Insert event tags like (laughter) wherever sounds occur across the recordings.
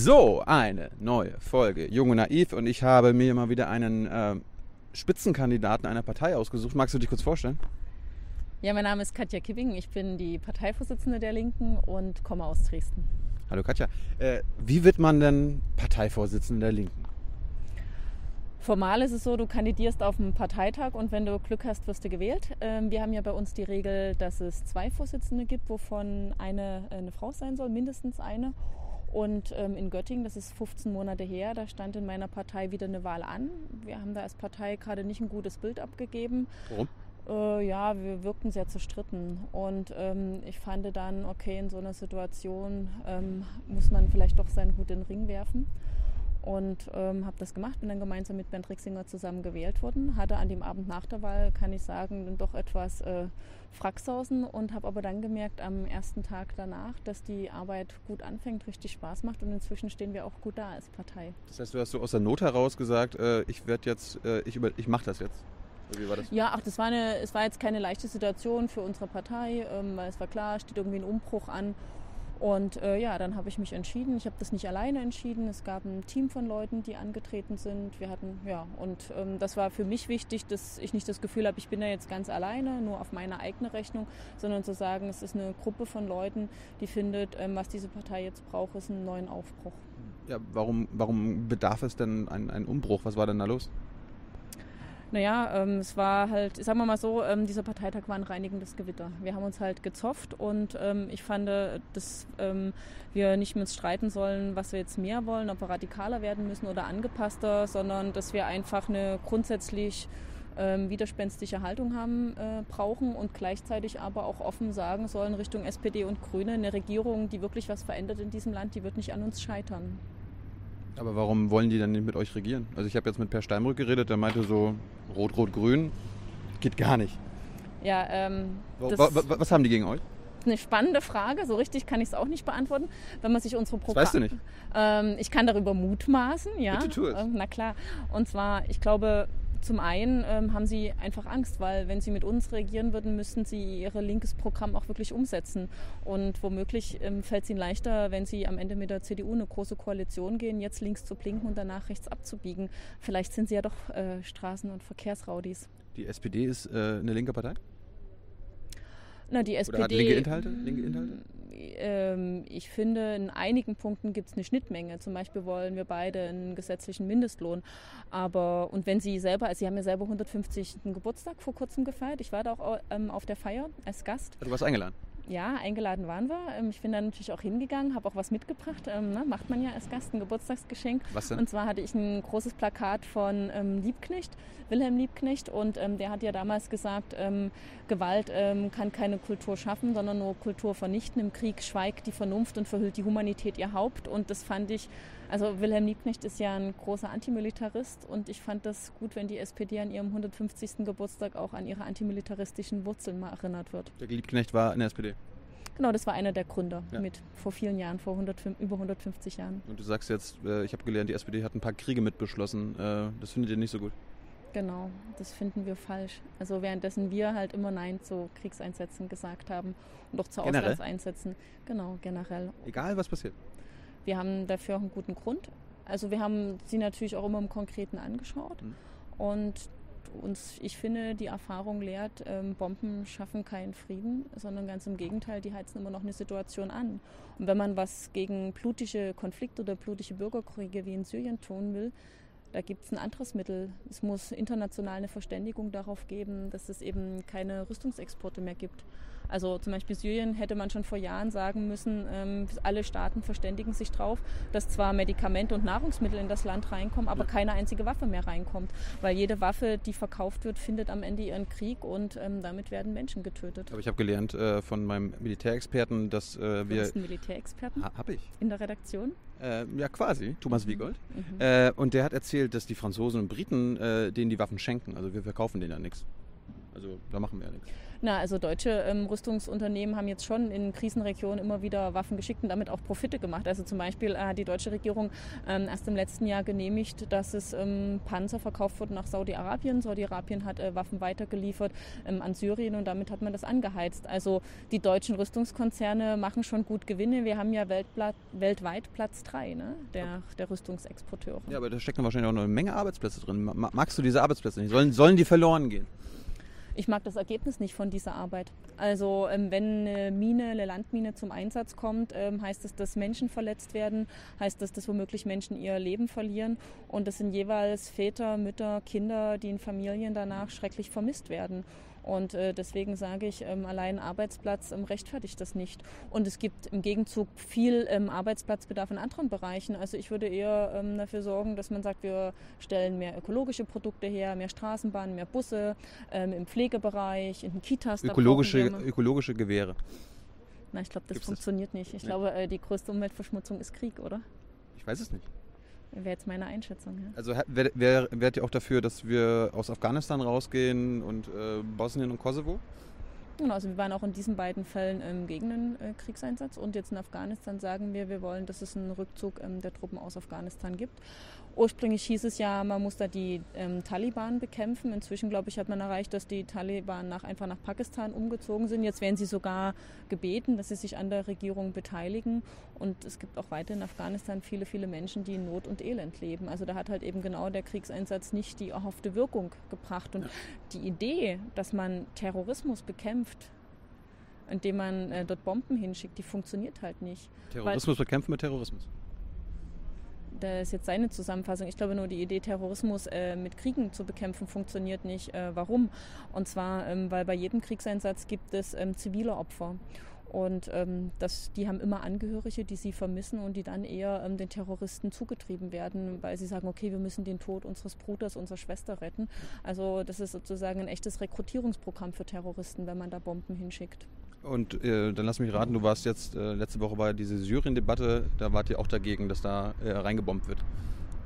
So, eine neue Folge Jung und Naiv und ich habe mir mal wieder einen äh, Spitzenkandidaten einer Partei ausgesucht. Magst du dich kurz vorstellen? Ja, mein Name ist Katja Kibbing. Ich bin die Parteivorsitzende der Linken und komme aus Dresden. Hallo Katja. Äh, wie wird man denn Parteivorsitzende der Linken? Formal ist es so, du kandidierst auf einem Parteitag und wenn du Glück hast, wirst du gewählt. Ähm, wir haben ja bei uns die Regel, dass es zwei Vorsitzende gibt, wovon eine eine Frau sein soll, mindestens eine. Und ähm, in Göttingen, das ist 15 Monate her, da stand in meiner Partei wieder eine Wahl an. Wir haben da als Partei gerade nicht ein gutes Bild abgegeben. Warum? Äh, ja, wir wirkten sehr zerstritten. Und ähm, ich fand dann, okay, in so einer Situation ähm, muss man vielleicht doch seinen Hut in den Ring werfen. Und ähm, habe das gemacht, bin dann gemeinsam mit Bernd Rixinger zusammen gewählt worden. Hatte an dem Abend nach der Wahl, kann ich sagen, dann doch etwas äh, Fracksausen und habe aber dann gemerkt am ersten Tag danach, dass die Arbeit gut anfängt, richtig Spaß macht und inzwischen stehen wir auch gut da als Partei. Das heißt, du hast so aus der Not heraus gesagt, äh, ich werde jetzt, äh, ich, über, ich mache das jetzt. Oder Wie war das? Ja, ach, das war, eine, es war jetzt keine leichte Situation für unsere Partei, ähm, weil es war klar, steht irgendwie ein Umbruch an. Und äh, ja, dann habe ich mich entschieden. Ich habe das nicht alleine entschieden. Es gab ein Team von Leuten, die angetreten sind. Wir hatten, ja, und ähm, das war für mich wichtig, dass ich nicht das Gefühl habe, ich bin da jetzt ganz alleine, nur auf meine eigene Rechnung, sondern zu sagen, es ist eine Gruppe von Leuten, die findet, ähm, was diese Partei jetzt braucht, ist einen neuen Aufbruch. Ja, warum, warum bedarf es denn einen, einen Umbruch? Was war denn da los? Naja, ähm, es war halt, sagen wir mal so, ähm, dieser Parteitag war ein reinigendes Gewitter. Wir haben uns halt gezofft und ähm, ich fand, äh, dass ähm, wir nicht mit uns streiten sollen, was wir jetzt mehr wollen, ob wir radikaler werden müssen oder angepasster, sondern dass wir einfach eine grundsätzlich ähm, widerspenstige Haltung haben, äh, brauchen und gleichzeitig aber auch offen sagen sollen Richtung SPD und Grüne, eine Regierung, die wirklich was verändert in diesem Land, die wird nicht an uns scheitern. Aber warum wollen die dann nicht mit euch regieren? Also ich habe jetzt mit Per Steinbrück geredet, der meinte so, Rot, Rot, Grün geht gar nicht. Ja, ähm, was haben die gegen euch? eine spannende Frage. So richtig kann ich es auch nicht beantworten. Wenn man sich unsere Programme. weißt du nicht. Ähm, ich kann darüber mutmaßen, ja. Bitte tu es. Ähm, na klar. Und zwar, ich glaube, zum einen ähm, haben sie einfach Angst, weil wenn sie mit uns regieren würden, müssten sie ihr linkes Programm auch wirklich umsetzen. Und womöglich ähm, fällt es ihnen leichter, wenn sie am Ende mit der CDU eine große Koalition gehen, jetzt links zu blinken und danach rechts abzubiegen. Vielleicht sind sie ja doch äh, Straßen- und Verkehrsraudis. Die SPD ist äh, eine linke Partei? Na, die SPD. Oder hat linke Inhalte? Linke Inhalte? Ähm, ich finde, in einigen Punkten gibt es eine Schnittmenge. Zum Beispiel wollen wir beide einen gesetzlichen Mindestlohn. Aber, und wenn Sie selber, also Sie haben ja selber 150. Geburtstag vor kurzem gefeiert. Ich war da auch ähm, auf der Feier als Gast. Du warst eingeladen. Ja, eingeladen waren wir. Ähm, Ich bin dann natürlich auch hingegangen, habe auch was mitgebracht. Ähm, ne, macht man ja als Gast ein Geburtstagsgeschenk. Was denn? Und zwar hatte ich ein großes Plakat von ähm, Liebknecht, Wilhelm Liebknecht. Und ähm, der hat ja damals gesagt, ähm, Gewalt ähm, kann keine Kultur schaffen, sondern nur Kultur vernichten. Im Krieg schweigt die Vernunft und verhüllt die Humanität ihr Haupt. Und das fand ich, also Wilhelm Liebknecht ist ja ein großer Antimilitarist. Und ich fand das gut, wenn die SPD an ihrem 150. Geburtstag auch an ihre antimilitaristischen Wurzeln mal erinnert wird. Der Liebknecht war in der SPD. Genau, das war einer der Gründer Ja. mit vor vielen Jahren, vor 105, über 150 Jahren. Und du sagst jetzt, äh, ich habe gelernt, die SPD hat ein paar Kriege mitbeschlossen. Äh, das findet ihr nicht so gut. Genau, das finden wir falsch. Also währenddessen wir halt immer Nein zu Kriegseinsätzen gesagt haben und auch zu Generell? Auslandseinsätzen. Genau, generell. Egal, was passiert. Wir haben dafür auch einen guten Grund. Also wir haben sie natürlich auch immer im Konkreten angeschaut. Mhm. Und uns, ich finde, die Erfahrung lehrt, ähm, Bomben schaffen keinen Frieden, sondern ganz im Gegenteil, die heizen immer noch eine Situation an. Und wenn man was gegen blutige Konflikte oder blutige Bürgerkriege wie in Syrien tun will, da gibt es ein anderes Mittel. Es muss international eine Verständigung darauf geben, dass es eben keine Rüstungsexporte mehr gibt. Also zum Beispiel Syrien hätte man schon vor Jahren sagen müssen, ähm, alle Staaten verständigen sich drauf, dass zwar Medikamente und Nahrungsmittel in das Land reinkommen, aber keine einzige Waffe mehr reinkommt. Weil jede Waffe, die verkauft wird, findet am Ende ihren Krieg und ähm, damit werden Menschen getötet. Aber ich habe gelernt äh, von meinem Militärexperten, dass äh, Du wir. bist ein Militärexperten Ha, hab ich. in der Redaktion. Äh, ja, quasi. Thomas Wiegold. Mhm. Äh, und der hat erzählt, dass die Franzosen und Briten äh, denen die Waffen schenken. Also wir verkaufen denen ja nichts. Also da machen wir ja nichts. Na, also deutsche ähm, Rüstungsunternehmen haben jetzt schon in Krisenregionen immer wieder Waffen geschickt und damit auch Profite gemacht. Also zum Beispiel äh, hat die deutsche Regierung ähm, erst im letzten Jahr genehmigt, dass es ähm, Panzer verkauft wurden nach Saudi-Arabien. Saudi-Arabien hat äh, Waffen weitergeliefert ähm, an Syrien und damit hat man das angeheizt. Also die deutschen Rüstungskonzerne machen schon gut Gewinne. Wir haben ja weltweit Platz drei ne? der, der Rüstungsexporteure. Ja, aber da stecken wahrscheinlich auch noch eine Menge Arbeitsplätze drin. Magst du diese Arbeitsplätze nicht? Sollen, sollen die verloren gehen? Ich mag das Ergebnis nicht von dieser Arbeit. Also ähm, wenn eine Mine, eine Landmine zum Einsatz kommt, ähm, heißt das, dass Menschen verletzt werden, heißt das, dass womöglich Menschen ihr Leben verlieren. Und das sind jeweils Väter, Mütter, Kinder, die in Familien danach schrecklich vermisst werden. Und äh, deswegen sage ich, ähm, allein Arbeitsplatz ähm, rechtfertigt das nicht. Und es gibt im Gegenzug viel ähm, Arbeitsplatzbedarf in anderen Bereichen. Also ich würde eher ähm, dafür sorgen, dass man sagt, wir stellen mehr ökologische Produkte her, mehr Straßenbahnen, mehr Busse, ähm, im Pflegebereich, in den Kitas. Ökologische, ökologische Gewehre. Na, ich glaube, das Gibt's funktioniert das? nicht. Ich nee. glaube, äh, die größte Umweltverschmutzung ist Krieg, oder? Ich weiß es nicht. Wäre jetzt meine Einschätzung. Ja. Also wärt wär, wär ihr auch dafür, dass wir aus Afghanistan rausgehen und äh, Bosnien und Kosovo? Genau, also wir waren auch in diesen beiden Fällen ähm, gegen den äh, Kriegseinsatz und jetzt in Afghanistan sagen wir, wir wollen, dass es einen Rückzug ähm, der Truppen aus Afghanistan gibt. Ursprünglich hieß es ja, man muss da die ähm, Taliban bekämpfen. Inzwischen, glaube ich, hat man erreicht, dass die Taliban nach, einfach nach Pakistan umgezogen sind. Jetzt werden sie sogar gebeten, dass sie sich an der Regierung beteiligen. Und es gibt auch weiter in Afghanistan viele, viele Menschen, die in Not und Elend leben. Also da hat halt eben genau der Kriegseinsatz nicht die erhoffte Wirkung gebracht. Und die Idee, dass man Terrorismus bekämpft, indem man äh, dort Bomben hinschickt, die funktioniert halt nicht. Terrorismus Weil, bekämpfen mit Terrorismus das ist jetzt seine Zusammenfassung. Ich glaube nur, die Idee, Terrorismus äh, mit Kriegen zu bekämpfen, funktioniert nicht. Äh, warum? Und zwar, ähm, weil bei jedem Kriegseinsatz gibt es ähm, zivile Opfer. Und ähm, das, die haben immer Angehörige, die sie vermissen und die dann eher ähm, den Terroristen zugetrieben werden, weil sie sagen, okay, wir müssen den Tod unseres Bruders, unserer Schwester retten. Also das ist sozusagen ein echtes Rekrutierungsprogramm für Terroristen, wenn man da Bomben hinschickt. Und äh, dann lass mich raten, du warst jetzt, äh, letzte Woche war diese Syrien-Debatte, da wart ihr auch dagegen, dass da äh, reingebombt wird.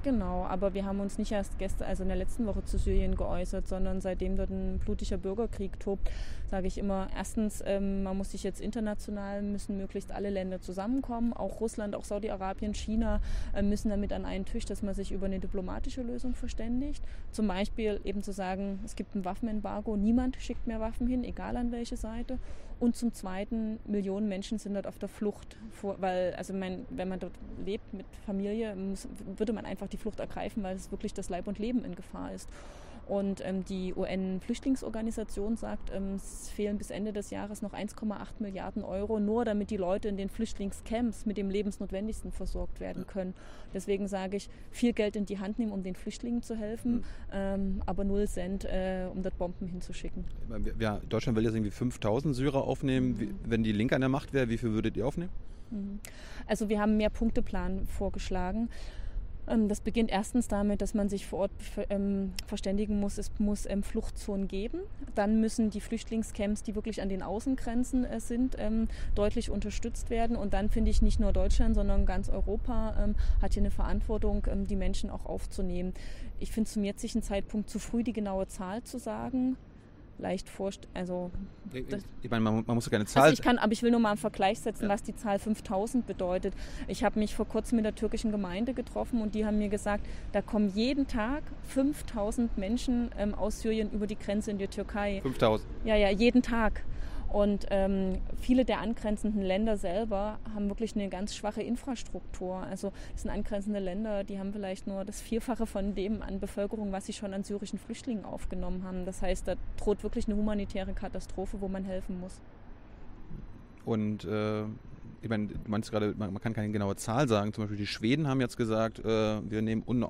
Genau, aber wir haben uns nicht erst gestern, also in der letzten Woche zu Syrien geäußert, sondern seitdem dort ein blutiger Bürgerkrieg tobt, sage ich immer, erstens, ähm, man muss sich jetzt international, müssen möglichst alle Länder zusammenkommen, auch Russland, auch Saudi-Arabien, China äh, müssen damit an einen Tisch, dass man sich über eine diplomatische Lösung verständigt. Zum Beispiel eben zu sagen, es gibt ein Waffenembargo, niemand schickt mehr Waffen hin, egal an welche Seite. Und zum Zweiten, Millionen Menschen sind dort auf der Flucht, vor, weil, also mein, wenn man dort lebt mit Familie, muss, würde man einfach die Flucht ergreifen, weil es wirklich das Leib und Leben in Gefahr ist. Und ähm, die UN-Flüchtlingsorganisation sagt, ähm, es fehlen bis Ende des Jahres noch 1,8 Milliarden Euro, nur damit die Leute in den Flüchtlingscamps mit dem Lebensnotwendigsten versorgt werden können. Deswegen sage ich, viel Geld in die Hand nehmen, um den Flüchtlingen zu helfen, mhm. ähm, aber null Cent, äh, um dort Bomben hinzuschicken. Ja, Deutschland will jetzt irgendwie 5000 Syrer aufnehmen. Mhm. Wenn die Linke an der Macht wäre, wie viel würdet ihr aufnehmen? Mhm. Also wir haben einen Mehrpunkteplan vorgeschlagen. Ähm, das beginnt erstens damit, dass man sich vor Ort ähm, verständigen muss, es muss ähm, Fluchtzonen geben. Dann müssen die Flüchtlingscamps, die wirklich an den Außengrenzen äh, sind, deutlich unterstützt werden. Und dann finde ich nicht nur Deutschland, sondern ganz Europa hat hier eine Verantwortung, die Menschen auch aufzunehmen. Ich finde es zum jetzigen Zeitpunkt zu früh, die genaue Zahl zu sagen leicht vorstellen. Also, ich meine, man, man muss ja keine Zahl. Also ich kann, aber ich will nur mal einen Vergleich setzen, ja. was die Zahl 5000 bedeutet. Ich habe mich vor kurzem mit der türkischen Gemeinde getroffen und die haben mir gesagt, da kommen jeden Tag 5000 Menschen ähm, aus Syrien über die Grenze in die Türkei. 5000? Ja, ja, jeden Tag. Und ähm, viele der angrenzenden Länder selber haben wirklich eine ganz schwache Infrastruktur. Also es sind angrenzende Länder, die haben vielleicht nur das Vierfache von dem an Bevölkerung, was sie schon an syrischen Flüchtlingen aufgenommen haben. Das heißt, da droht wirklich eine humanitäre Katastrophe, wo man helfen muss. Und äh, ich meine, du meinst gerade, man, man, kann keine genaue Zahl sagen. Zum Beispiel die Schweden haben jetzt gesagt, äh, wir nehmen un,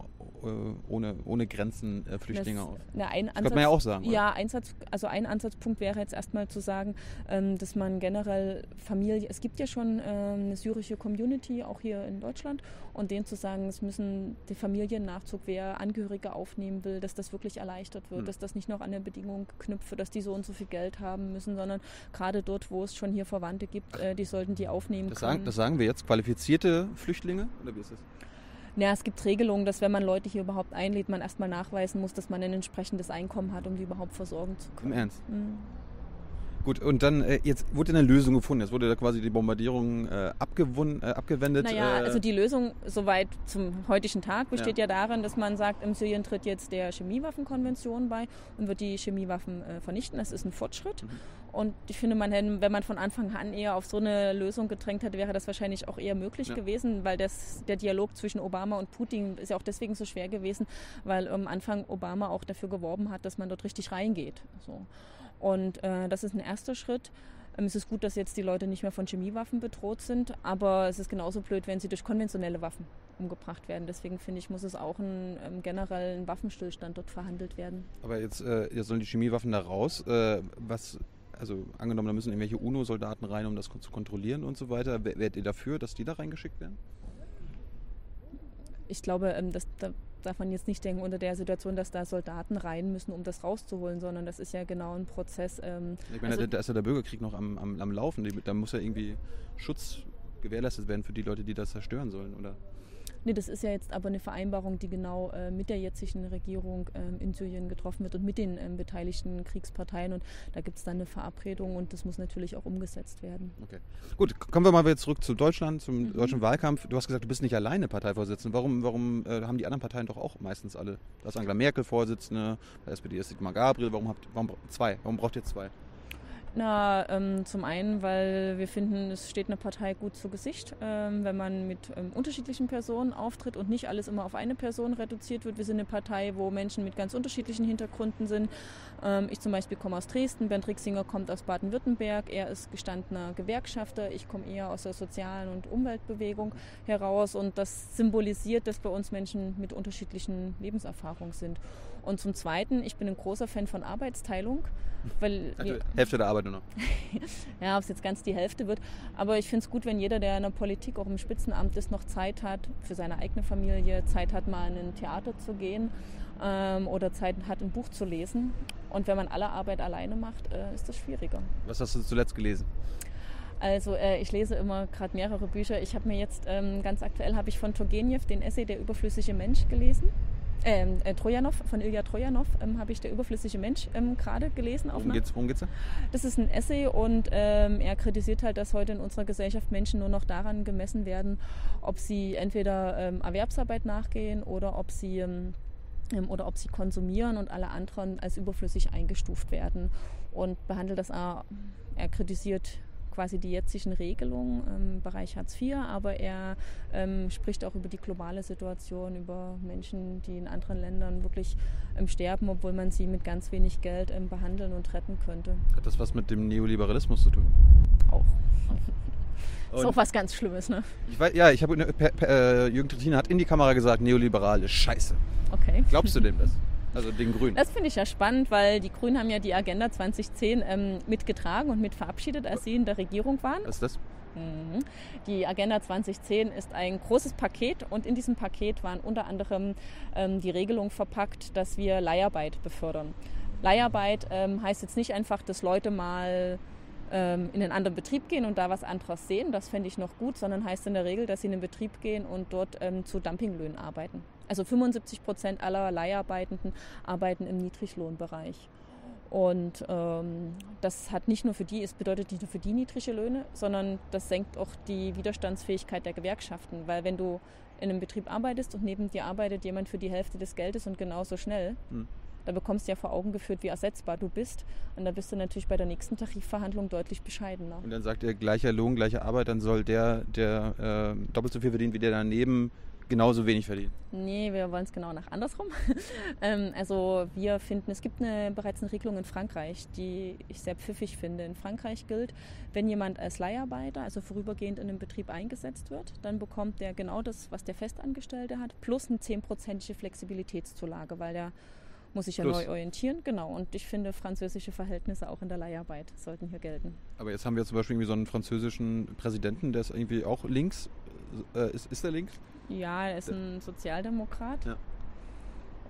ohne, ohne Grenzen äh, Flüchtlinge das, auf. Na, ein das könnte man ja auch sagen. Ja, Einsatz, also ein Ansatzpunkt wäre jetzt erstmal zu sagen, ähm, dass man generell Familie, es gibt ja schon ähm, eine syrische Community, auch hier in Deutschland, und denen zu sagen, es müssen die Familiennachzug, wer Angehörige aufnehmen will, dass das wirklich erleichtert wird, hm. dass das nicht noch an eine Bedingung knüpft, dass die so und so viel Geld haben müssen, sondern gerade dort, wo es schon hier Verwandte gibt, äh, die sollten die aufnehmen das können. Sagen, das sagen wir jetzt qualifizierte Flüchtlinge oder wie ist das? Ja, es gibt Regelungen, dass wenn man Leute hier überhaupt einlädt, man erstmal nachweisen muss, dass man ein entsprechendes Einkommen hat, um die überhaupt versorgen zu können. Im Ernst? Mhm. Gut, und dann äh, jetzt wurde eine Lösung gefunden. Jetzt wurde da quasi die Bombardierung äh, abgewunden, äh, abgewendet. Naja, äh, also die Lösung soweit zum heutigen Tag besteht ja. ja. darin, dass man sagt, im Syrien tritt jetzt der Chemiewaffenkonvention bei und wird die Chemiewaffen äh, vernichten. Das ist ein Fortschritt. Mhm. Und ich finde, man wenn man von Anfang an eher auf so eine Lösung gedrängt hätte, wäre das wahrscheinlich auch eher möglich ja. gewesen, weil das, der Dialog zwischen Obama und Putin ist ja auch deswegen so schwer gewesen, weil am Anfang Obama auch dafür geworben hat, dass man dort richtig reingeht. So. Und äh, das ist ein erster Schritt. Ähm, es ist gut, dass jetzt die Leute nicht mehr von Chemiewaffen bedroht sind, aber es ist genauso blöd, wenn sie durch konventionelle Waffen umgebracht werden. Deswegen finde ich, muss es auch ein ähm, generellen Waffenstillstand dort verhandelt werden. Aber jetzt, äh, jetzt sollen die Chemiewaffen da raus. Äh, was, also angenommen, da müssen irgendwelche UNO-Soldaten rein, um das zu kontrollieren und so weiter. Wärt ihr dafür, dass die da reingeschickt werden? Ich glaube, ähm, dass da darf man jetzt nicht denken unter der Situation, dass da Soldaten rein müssen, um das rauszuholen, sondern das ist ja genau ein Prozess. Ähm, ich meine, also, da ist ja der Bürgerkrieg noch am, am, am Laufen. Da muss ja irgendwie Schutz gewährleistet werden für die Leute, die das zerstören sollen, oder? Nee, das ist ja jetzt aber eine Vereinbarung, die genau äh, mit der jetzigen Regierung ähm, in Syrien getroffen wird und mit den ähm, beteiligten Kriegsparteien. Und da gibt es dann eine Verabredung und das muss natürlich auch umgesetzt werden. Okay. Gut, kommen wir mal wieder zurück zu Deutschland, zum mhm. deutschen Wahlkampf. Du hast gesagt, du bist nicht alleine Parteivorsitzende. Warum, warum äh, haben die anderen Parteien doch auch meistens alle? Da ist Angela Merkel Vorsitzende, bei der SPD ist Sigmar Gabriel. Warum habt warum zwei? Warum braucht ihr zwei? Na, ähm, zum einen, weil wir finden, es steht eine Partei gut zu Gesicht, ähm, wenn man mit ähm, unterschiedlichen Personen auftritt und nicht alles immer auf eine Person reduziert wird. Wir sind eine Partei, wo Menschen mit ganz unterschiedlichen Hintergründen sind. Ähm, ich zum Beispiel komme aus Dresden, Bernd Rixinger kommt aus Baden-Württemberg, er ist gestandener Gewerkschafter, ich komme eher aus der sozialen und Umweltbewegung heraus und das symbolisiert, dass bei uns Menschen mit unterschiedlichen Lebenserfahrungen sind. Und zum Zweiten, ich bin ein großer Fan von Arbeitsteilung. Weil also Hälfte der Arbeit nur noch. (laughs) ja, ob es jetzt ganz die Hälfte wird. Aber ich finde es gut, wenn jeder, der in der Politik auch im Spitzenamt ist, noch Zeit hat für seine eigene Familie, Zeit hat, mal in ein Theater zu gehen ähm, oder Zeit hat, ein Buch zu lesen. Und wenn man alle Arbeit alleine macht, äh, ist das schwieriger. Was hast du zuletzt gelesen? Also äh, ich lese immer gerade mehrere Bücher. Ich habe mir jetzt ähm, ganz aktuell habe ich von Turgenev den Essay Der überflüssige Mensch gelesen ähm, äh, Trojanov, von Ilya Trojanov ähm, habe ich Der überflüssige Mensch ähm, gerade gelesen. Worum geht es? Worum geht's da? Das ist ein Essay und ähm, er kritisiert halt, dass heute in unserer Gesellschaft Menschen nur noch daran gemessen werden, ob sie entweder ähm, Erwerbsarbeit nachgehen oder ob sie ähm, oder ob sie konsumieren und alle anderen als überflüssig eingestuft werden und behandelt das, er kritisiert quasi die jetzigen Regelungen im Bereich Hartz IV, aber er ähm, spricht auch über die globale Situation, über Menschen, die in anderen Ländern wirklich ähm, sterben, obwohl man sie mit ganz wenig Geld ähm, behandeln und retten könnte. Hat das was mit dem Neoliberalismus zu tun? Auch. (laughs) ist auch was ganz Schlimmes, ne? Ich weiß, ja, ich habe äh, Jürgen Trittin hat in die Kamera gesagt, neoliberal ist scheiße. Okay. Glaubst du dem das? (laughs) Also den Grünen. Das finde ich ja spannend, weil die Grünen haben ja die Agenda 2010 ähm, mitgetragen und mit verabschiedet, als sie in der Regierung waren. Was ist das? Mhm. Die Agenda 2010 ist ein großes Paket und in diesem Paket waren unter anderem ähm, die Regelung verpackt, dass wir Leiharbeit befördern. Leiharbeit ähm, heißt jetzt nicht einfach, dass Leute mal ähm, in einen anderen Betrieb gehen und da was anderes sehen, das fände ich noch gut, sondern heißt in der Regel, dass sie in den Betrieb gehen und dort ähm, zu Dumpinglöhnen arbeiten. Also 75 Prozent aller Leiharbeitenden arbeiten im Niedriglohnbereich. Und ähm, das hat nicht nur für die, es bedeutet nicht nur für die niedrige Löhne, sondern das senkt auch die Widerstandsfähigkeit der Gewerkschaften. Weil wenn du in einem Betrieb arbeitest und neben dir arbeitet jemand für die Hälfte des Geldes und genauso schnell, hm. da bekommst du ja vor Augen geführt, wie ersetzbar du bist. Und da bist du natürlich bei der nächsten Tarifverhandlung deutlich bescheidener. Und dann sagt er, gleicher Lohn, gleiche Arbeit, dann soll der, der äh, doppelt so viel verdient wie der daneben, genauso wenig verdienen? Nee, wir wollen es genau nach andersrum. (laughs) ähm, also wir finden, es gibt eine, bereits eine Regelung in Frankreich, die ich sehr pfiffig finde. In Frankreich gilt, wenn jemand als Leiharbeiter, also vorübergehend in einem Betrieb eingesetzt wird, dann bekommt der genau das, was der Festangestellte hat, plus eine zehnprozentige Flexibilitätszulage, weil der muss sich ja Plus. neu orientieren. Genau. Und ich finde, französische Verhältnisse auch in der Leiharbeit sollten hier gelten. Aber jetzt haben wir zum Beispiel irgendwie so einen französischen Präsidenten, der ist irgendwie auch links. Äh, ist, ist der links? Ja, er ist ein Sozialdemokrat. Ja.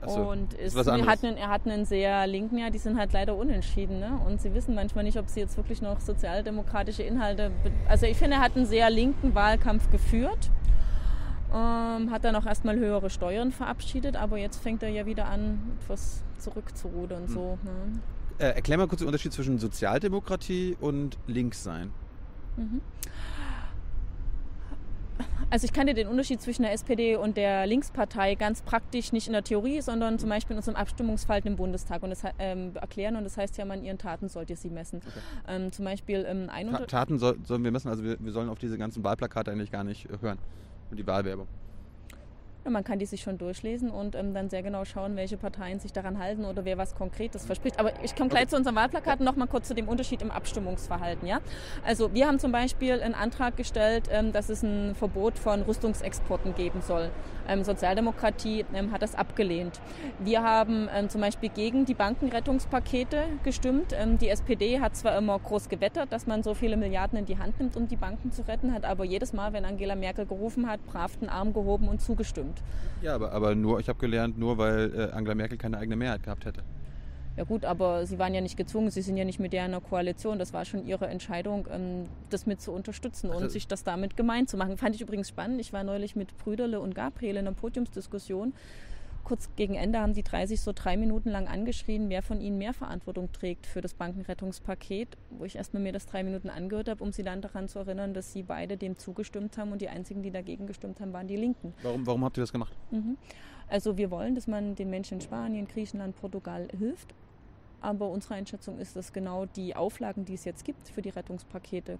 So, und ist, ist er, hat einen, er hat einen sehr linken, ja, die sind halt leider unentschieden. Ne? Und sie wissen manchmal nicht, ob sie jetzt wirklich noch sozialdemokratische Inhalte. Also ich finde, er hat einen sehr linken Wahlkampf geführt. Ähm, hat dann auch erstmal höhere Steuern verabschiedet, aber jetzt fängt er ja wieder an, etwas zurückzurudern. Hm. So, ne? Äh, erklär mal kurz den Unterschied zwischen Sozialdemokratie und Linkssein. Mhm. Also ich kann dir den Unterschied zwischen der SPD und der Linkspartei ganz praktisch nicht in der Theorie, sondern zum Beispiel in unserem Abstimmungsverhalten im Bundestag und das, ähm, erklären. Und das heißt ja, an ihren Taten sollt ihr sie messen. Okay. Ähm, zum Beispiel ähm, ein Ta Taten soll, sollen wir messen, also wir, wir sollen auf diese ganzen Wahlplakate eigentlich gar nicht äh, hören. Und die Wahlwerbung. Ja, man kann die sich schon durchlesen und ähm, dann sehr genau schauen, welche Parteien sich daran halten oder wer was Konkretes verspricht. Aber ich komme gleich Okay. zu unseren Wahlplakaten noch mal kurz zu dem Unterschied im Abstimmungsverhalten. Ja? Also wir haben zum Beispiel einen Antrag gestellt, ähm, dass es ein Verbot von Rüstungsexporten geben soll. Ähm, Sozialdemokratie ähm, hat das abgelehnt. Wir haben ähm, zum Beispiel gegen die Bankenrettungspakete gestimmt. Die SPD hat zwar immer groß gewettert, dass man so viele Milliarden in die Hand nimmt, um die Banken zu retten, hat aber jedes Mal, wenn Angela Merkel gerufen hat, brav den Arm gehoben und zugestimmt. Ja, aber, aber nur, ich habe gelernt, nur weil äh, Angela Merkel keine eigene Mehrheit gehabt hätte. Ja gut, aber Sie waren ja nicht gezwungen, Sie sind ja nicht mit der in einer Koalition. Das war schon Ihre Entscheidung, ähm, das mit zu unterstützen und Also- sich das damit gemein zu machen. Fand ich übrigens spannend. Ich war neulich mit Brüderle und Gabriel in einer Podiumsdiskussion. Kurz gegen Ende haben drei sich so drei Minuten lang angeschrien, wer von ihnen mehr Verantwortung trägt für das Bankenrettungspaket, wo ich erstmal mir das drei Minuten angehört habe, um sie dann daran zu erinnern, dass sie beide dem zugestimmt haben und die einzigen, die dagegen gestimmt haben, waren die Linken. Warum, warum habt ihr das gemacht? Mhm. Also wir wollen, dass man den Menschen in Spanien, Griechenland, Portugal hilft. Aber unsere Einschätzung ist, dass genau die Auflagen, die es jetzt gibt für die Rettungspakete,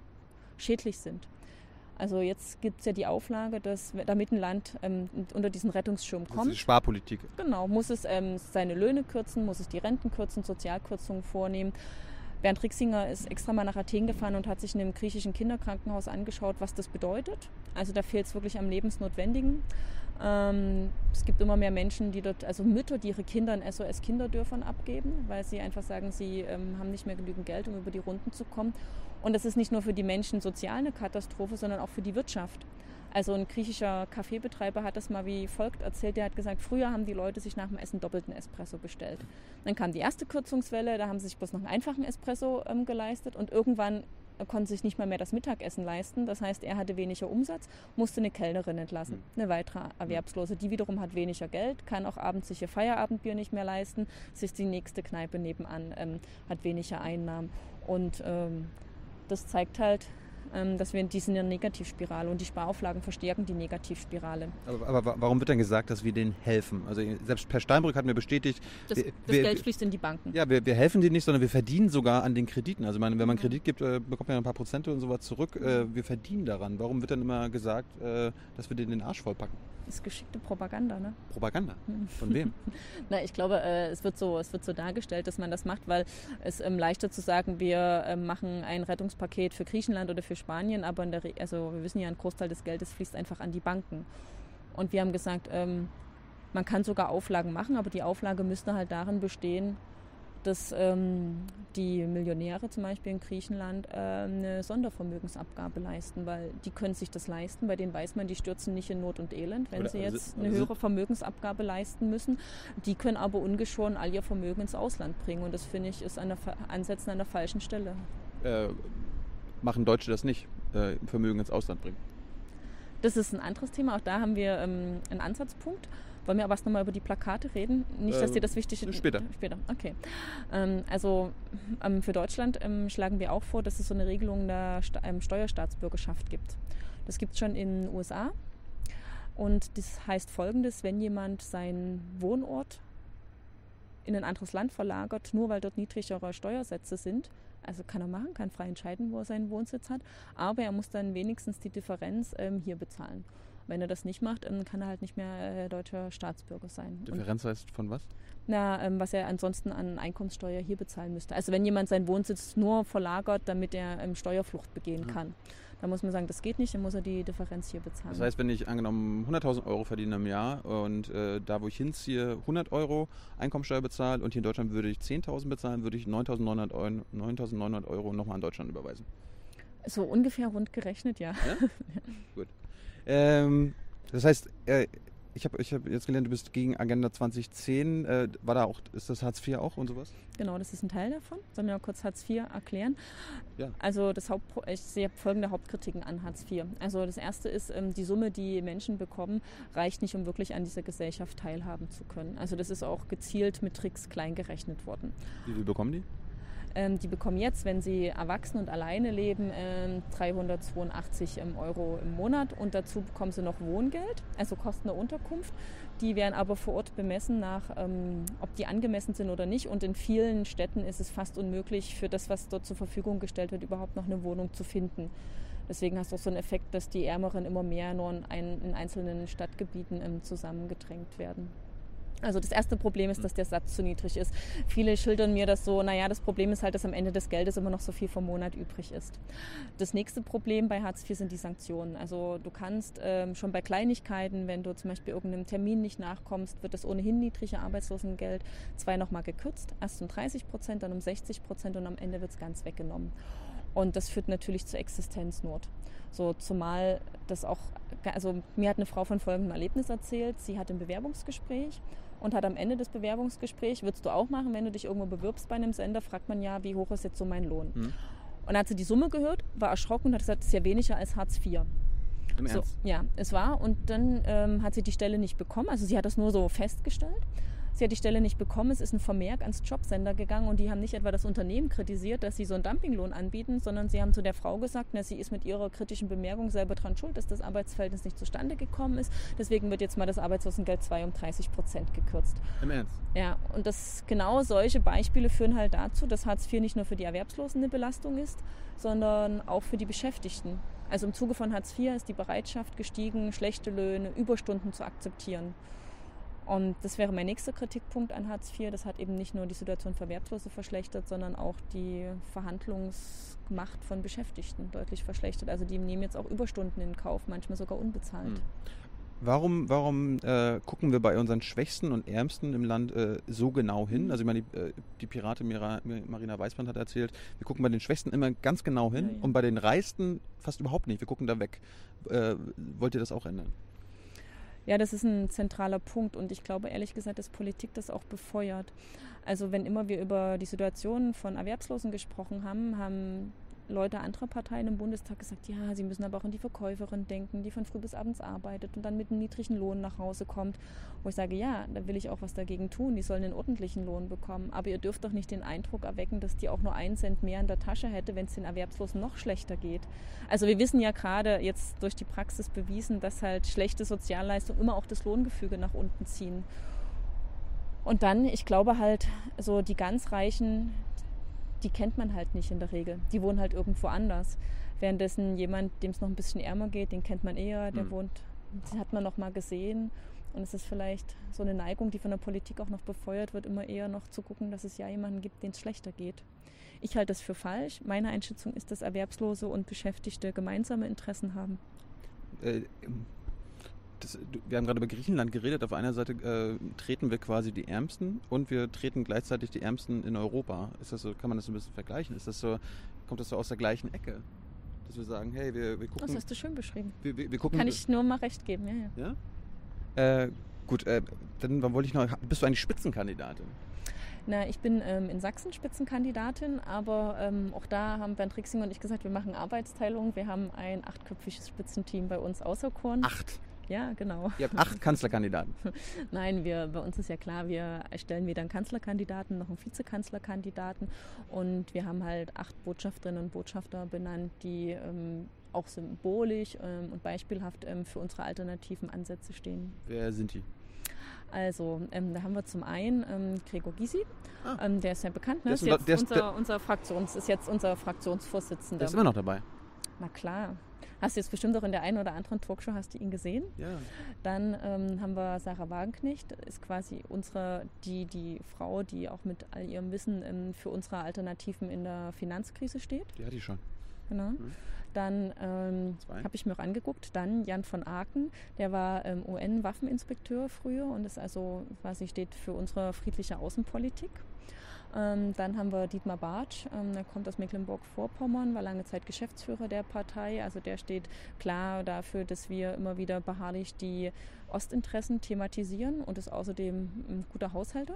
schädlich sind. Also jetzt gibt es ja die Auflage, dass damit ein Land ähm, unter diesen Rettungsschirm Das ist kommt, die Sparpolitik. Genau, muss es ähm, seine Löhne kürzen, muss es die Renten kürzen, Sozialkürzungen vornehmen. Bernd Rixinger ist extra mal nach Athen gefahren und hat sich in einem griechischen Kinderkrankenhaus angeschaut, was das bedeutet. Also da fehlt es wirklich am Lebensnotwendigen. Ähm, es gibt immer mehr Menschen, die dort, also Mütter, die ihre Kinder in SOS-Kinderdörfern abgeben, weil sie einfach sagen, sie ähm, haben nicht mehr genügend Geld, um über die Runden zu kommen. Und das ist nicht nur für die Menschen sozial eine Katastrophe, sondern auch für die Wirtschaft. Also ein griechischer Kaffeebetreiber hat das mal wie folgt erzählt. Der hat gesagt, früher haben die Leute sich nach dem Essen doppelten Espresso bestellt. Dann kam die erste Kürzungswelle, da haben sie sich bloß noch einen einfachen Espresso ähm, geleistet und irgendwann konnte sich nicht mal mehr das Mittagessen leisten. Das heißt, er hatte weniger Umsatz, musste eine Kellnerin entlassen, eine weitere Erwerbslose. Die wiederum hat weniger Geld, kann auch abends sich ihr Feierabendbier nicht mehr leisten, sich die nächste Kneipe nebenan ähm, hat weniger Einnahmen. Und ähm, das zeigt halt, dass wir in dieser Negativspirale und die Sparauflagen verstärken die Negativspirale. Aber, aber wa- warum wird dann gesagt, dass wir denen helfen? Also selbst Per Steinbrück hat mir bestätigt, Das, wir, das wir, Geld fließt in die Banken. ja, wir, wir helfen denen nicht, sondern wir verdienen sogar an den Krediten. Also man, wenn man Kredit gibt, äh, bekommt man ein paar Prozente und sowas zurück. Äh, wir verdienen daran. Warum wird dann immer gesagt, äh, dass wir denen den Arsch vollpacken? Das ist geschickte Propaganda, ne? Propaganda. Von wem? (laughs) Na, ich glaube, äh, es, wird so, es wird so dargestellt, dass man das macht, weil es ähm, leichter zu sagen, wir ähm, machen ein Rettungspaket für Griechenland oder für Spanien, aber in der also wir wissen ja, ein Großteil des Geldes fließt einfach an die Banken. Und wir haben gesagt, ähm, man kann sogar Auflagen machen, aber die Auflage müsste halt darin bestehen, dass ähm, die Millionäre zum Beispiel in Griechenland äh, eine Sondervermögensabgabe leisten, weil die können sich das leisten. Bei denen weiß man, die stürzen nicht in Not und Elend, wenn Oder sie also- jetzt eine also- höhere Vermögensabgabe leisten müssen. Die können aber ungeschoren all ihr Vermögen ins Ausland bringen. Und das finde ich ist an der, Ansetzen an der falschen Stelle. äh, machen Deutsche das nicht, äh, Vermögen ins Ausland bringen? Das ist ein anderes Thema. Auch da haben wir ähm, einen Ansatzpunkt. Wollen wir aber erst nochmal über die Plakate reden? Nicht, dass dir das wichtig ist. später. Später, okay. Ähm, also ähm, für Deutschland ähm, schlagen wir auch vor, dass es so eine Regelung der Sta ähm, Steuerstaatsbürgerschaft gibt. Das gibt es schon in den USA. Und das heißt folgendes, wenn jemand seinen Wohnort in ein anderes Land verlagert, nur weil dort niedrigere Steuersätze sind, also kann er machen, kann frei entscheiden, wo er seinen Wohnsitz hat, aber er muss dann wenigstens die Differenz ähm, hier bezahlen. Wenn er das nicht macht, ähm, kann er halt nicht mehr äh, deutscher Staatsbürger sein. Und, Differenz heißt von was? na, ähm, was er ansonsten an Einkommenssteuer hier bezahlen müsste. Also wenn jemand seinen Wohnsitz nur verlagert, damit er ähm, Steuerflucht begehen Ja. kann, dann muss man sagen, das geht nicht, dann muss er die Differenz hier bezahlen. Das heißt, wenn ich angenommen 100.000 Euro verdiene im Jahr und äh, da, wo ich hinziehe, 100 Euro Einkommensteuer bezahle und hier in Deutschland würde ich 10.000 bezahlen, würde ich 9.900 Euro, 9.900 Euro nochmal an Deutschland überweisen. so ungefähr rund gerechnet, ja. (laughs) Ähm, das heißt, äh, ich habe ich hab jetzt gelernt, du bist gegen Agenda 2010. Äh, war da auch, ist das Hartz IV auch und sowas? Genau, das ist ein Teil davon. Sollen wir mal kurz Hartz IV erklären? Ja. Also das Haupt, ich sehe folgende Hauptkritiken an Hartz IV. Also das erste ist, ähm, die Summe, die Menschen bekommen, reicht nicht, um wirklich an dieser Gesellschaft teilhaben zu können. Also das ist auch gezielt mit Tricks klein gerechnet worden. Wie viel bekommen die? Ähm, die bekommen jetzt, wenn sie erwachsen und alleine leben, 382 ähm, ähm, Euro im Monat und dazu bekommen sie noch Wohngeld, also Kosten der Unterkunft. Die werden aber vor Ort bemessen nach, ob die angemessen sind oder nicht. Und in vielen Städten ist es fast unmöglich, für das, was dort zur Verfügung gestellt wird, überhaupt noch eine Wohnung zu finden. Deswegen hast du auch so einen Effekt, dass die Ärmeren immer mehr nur in, einzelnen Stadtgebieten zusammengedrängt werden. Also das erste Problem ist, dass der Satz zu niedrig ist. Viele schildern mir das so, naja, das Problem ist halt, dass am Ende des Geldes immer noch so viel vom Monat übrig ist. Das nächste Problem bei Hartz IV sind die Sanktionen. Also du kannst ähm, schon bei Kleinigkeiten, wenn du zum Beispiel irgendeinem Termin nicht nachkommst, wird das ohnehin niedrige Arbeitslosengeld zwei nochmal gekürzt. Erst um 30 Prozent, dann um 60 Prozent und am Ende wird es ganz weggenommen. Und das führt natürlich zur Existenznot. So, zumal das auch, also mir hat eine Frau von folgendem Erlebnis erzählt. Sie hat ein Bewerbungsgespräch und hat am Ende des Bewerbungsgesprächs, würdest du auch machen, wenn du dich irgendwo bewirbst bei einem Sender, fragt man ja, wie hoch ist jetzt so mein Lohn? Mhm. Und dann hat sie die Summe gehört, war erschrocken und hat gesagt, das ist ja weniger als Hartz IV. Im so, Ja, es war. Und dann ähm, hat sie die Stelle nicht bekommen. Also sie hat das nur so festgestellt. Sie hat die Stelle nicht bekommen. Es ist ein Vermerk ans Jobcenter gegangen und die haben nicht etwa das Unternehmen kritisiert, dass sie so einen Dumpinglohn anbieten, sondern sie haben zu der Frau gesagt, na, sie ist mit ihrer kritischen Bemerkung selber dran schuld, dass das Arbeitsverhältnis nicht zustande gekommen ist. Deswegen wird jetzt mal das Arbeitslosengeld 2 um 30 Prozent gekürzt. Im Ernst? Ja, und das genau solche Beispiele führen halt dazu, dass Hartz IV nicht nur für die Erwerbslosen eine Belastung ist, sondern auch für die Beschäftigten. Also im Zuge von Hartz IV ist die Bereitschaft gestiegen, schlechte Löhne, Überstunden zu akzeptieren. Und das wäre mein nächster Kritikpunkt an Hartz IV. Das hat eben nicht nur die Situation für Erwerbslose verschlechtert, sondern auch die Verhandlungsmacht von Beschäftigten deutlich verschlechtert. Also die nehmen jetzt auch Überstunden in Kauf, manchmal sogar unbezahlt. Hm. Warum, warum äh, gucken wir bei unseren Schwächsten und Ärmsten im Land äh, so genau hin? Hm. Also ich meine, die, äh, die Piratin Mira, Marina Weißband hat erzählt, wir gucken bei den Schwächsten immer ganz genau hin ja, ja. und bei den Reichsten fast überhaupt nicht. Wir gucken da weg. Äh, wollt ihr das auch ändern? Ja, das ist ein zentraler Punkt und ich glaube ehrlich gesagt, dass Politik das auch befeuert. Also wenn immer wir über die Situation von Erwerbslosen gesprochen haben, haben Leute anderer Parteien im Bundestag gesagt, ja, sie müssen aber auch an die Verkäuferin denken, die von früh bis abends arbeitet und dann mit einem niedrigen Lohn nach Hause kommt. Wo ich sage, ja, da will ich auch was dagegen tun, die sollen einen ordentlichen Lohn bekommen. Aber ihr dürft doch nicht den Eindruck erwecken, dass die auch nur einen Cent mehr in der Tasche hätte, wenn es den Erwerbslosen noch schlechter geht. Also wir wissen ja gerade jetzt durch die Praxis bewiesen, dass halt schlechte Sozialleistungen immer auch das Lohngefüge nach unten ziehen. Und dann, ich glaube halt, so die ganz Reichen, die kennt man halt nicht in der Regel. Die wohnen halt irgendwo anders. Währenddessen jemand, dem es noch ein bisschen ärmer geht, den kennt man eher, der mhm. wohnt, den hat man noch mal gesehen. Und es ist vielleicht so eine Neigung, die von der Politik auch noch befeuert wird, immer eher noch zu gucken, dass es ja jemanden gibt, dem es schlechter geht. Ich halte das für falsch. Meine Einschätzung ist, dass Erwerbslose und Beschäftigte gemeinsame Interessen haben. Äh, das, wir haben gerade über Griechenland geredet. Auf einer Seite äh, treten wir quasi die Ärmsten und wir treten gleichzeitig die Ärmsten in Europa. Ist das so, kann man das ein bisschen vergleichen? Ist das so, kommt das so aus der gleichen Ecke? Dass wir sagen, hey, wir, wir gucken. Das hast du schön beschrieben. Wir, wir, wir gucken, kann ich nur mal recht geben, ja, ja. ja? Äh, gut, äh, dann wollte ich noch. Bist du eigentlich Spitzenkandidatin? Na, ich bin ähm, in Sachsen Spitzenkandidatin, aber ähm, auch da haben Bernd Rixing und ich gesagt, wir machen Arbeitsteilung. Wir haben ein achtköpfiges Spitzenteam bei uns auserkoren. Acht? Ja, genau. Ihr habt acht Kanzlerkandidaten. (laughs) Nein, wir, bei uns ist ja klar, wir erstellen weder einen Kanzlerkandidaten noch einen Vizekanzlerkandidaten und wir haben halt acht Botschafterinnen und Botschafter benannt, die ähm, auch symbolisch ähm, und beispielhaft ähm, für unsere alternativen Ansätze stehen. Wer sind die? Also, ähm, da haben wir zum einen ähm, Gregor Gysi, ah. ähm, der ist ja bekannt, ne? Der ist, ist jetzt unser, unser Fraktions, ist jetzt unser Fraktionsvorsitzender. Der ist immer noch dabei. Na klar. Hast du jetzt bestimmt auch in der einen oder anderen Talkshow hast du ihn gesehen? Ja. Dann ähm, haben wir Sarah Wagenknecht, ist quasi unsere, die, die Frau, die auch mit all ihrem Wissen ähm, für unsere Alternativen in der Finanzkrise steht. Die hatte ich schon. Genau. Mhm. Dann ähm, habe ich mir auch angeguckt, dann Jan von Aken, der war ähm, UN-Waffeninspekteur früher und ist also quasi steht für unsere friedliche Außenpolitik. Ähm, dann haben wir Dietmar Bartsch, ähm, der kommt aus Mecklenburg-Vorpommern, war lange Zeit Geschäftsführer der Partei. Also der steht klar dafür, dass wir immer wieder beharrlich die Ostinteressen thematisieren und ist außerdem ein guter Haushalter.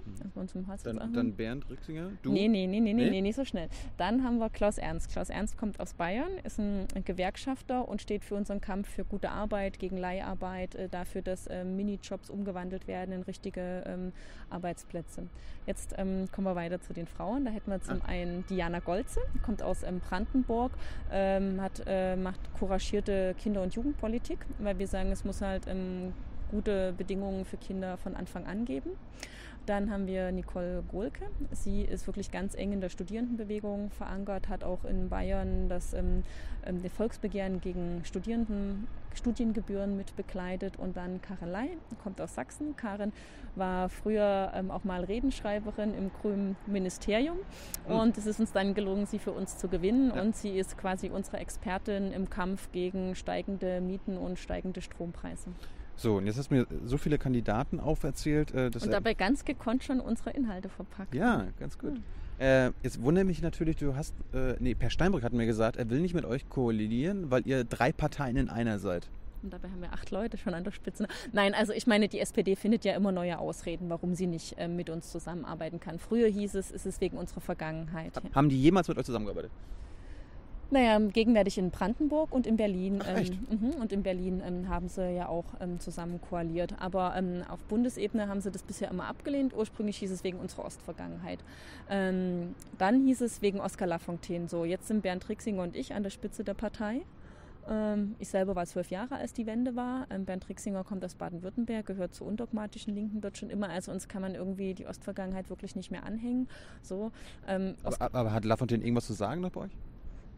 Also dann, dann, Bernd Rixinger? Du? Nee, nee, nee, nee, nee, nee, nicht so schnell. Dann haben wir Klaus Ernst. Klaus Ernst kommt aus Bayern, ist ein Gewerkschafter und steht für unseren Kampf für gute Arbeit, gegen Leiharbeit, äh, dafür, dass äh, Minijobs umgewandelt werden in richtige ähm, Arbeitsplätze. Jetzt ähm, kommen wir weiter zu den Frauen. Da hätten wir zum ah. einen Diana Golze, kommt aus ähm, Brandenburg, hat, äh, macht couragierte Kinder- und Jugendpolitik, weil wir sagen, es muss halt gute Bedingungen für Kinder von Anfang an geben. Dann haben wir Nicole Gohlke. Sie ist wirklich ganz eng in der Studierendenbewegung verankert, hat auch in Bayern das ähm, ähm Volksbegehren gegen Studierenden, Studiengebühren mit begleitet. Und dann Karin Ley, kommt aus Sachsen. Karin war früher ähm, auch mal Redenschreiberin im grünen Ministerium. Mhm. Und es ist uns dann gelungen, sie für uns zu gewinnen. Ja. Und sie ist quasi unsere Expertin im Kampf gegen steigende Mieten und steigende Strompreise. So, und jetzt hast du mir so viele Kandidaten auferzählt. Äh, und dabei ganz gekonnt schon unsere Inhalte verpackt. Ja, ganz gut. Hm. Äh, jetzt wundert mich natürlich, du hast, äh, nee, Per Steinbrück hat mir gesagt, er will nicht mit euch koalieren, weil ihr drei Parteien in einer seid. Und dabei haben wir acht Leute schon an der Spitze. Nein, also ich meine, die SPD findet ja immer neue Ausreden, warum sie nicht äh, mit uns zusammenarbeiten kann. Früher hieß es, es ist wegen unserer Vergangenheit. Haben die jemals mit euch zusammengearbeitet? Naja, gegenwärtig in Brandenburg und in Berlin. Ach, ähm, mh, und in Berlin ähm, haben sie ja auch ähm, zusammen koaliert. Aber ähm, auf Bundesebene haben sie das bisher immer abgelehnt. Ursprünglich hieß es wegen unserer Ostvergangenheit. Ähm, dann hieß es wegen Oskar Lafontaine. So, jetzt sind Bernd Rixinger und ich an der Spitze der Partei. Ähm, ich selber war zwölf Jahre, als die Wende war. Bernd Rixinger kommt aus Baden-Württemberg, gehört zur undogmatischen Linken dort schon immer. Also uns kann man irgendwie die Ostvergangenheit wirklich nicht mehr anhängen. So, aber, aber, hat Lafontaine irgendwas zu sagen noch bei euch?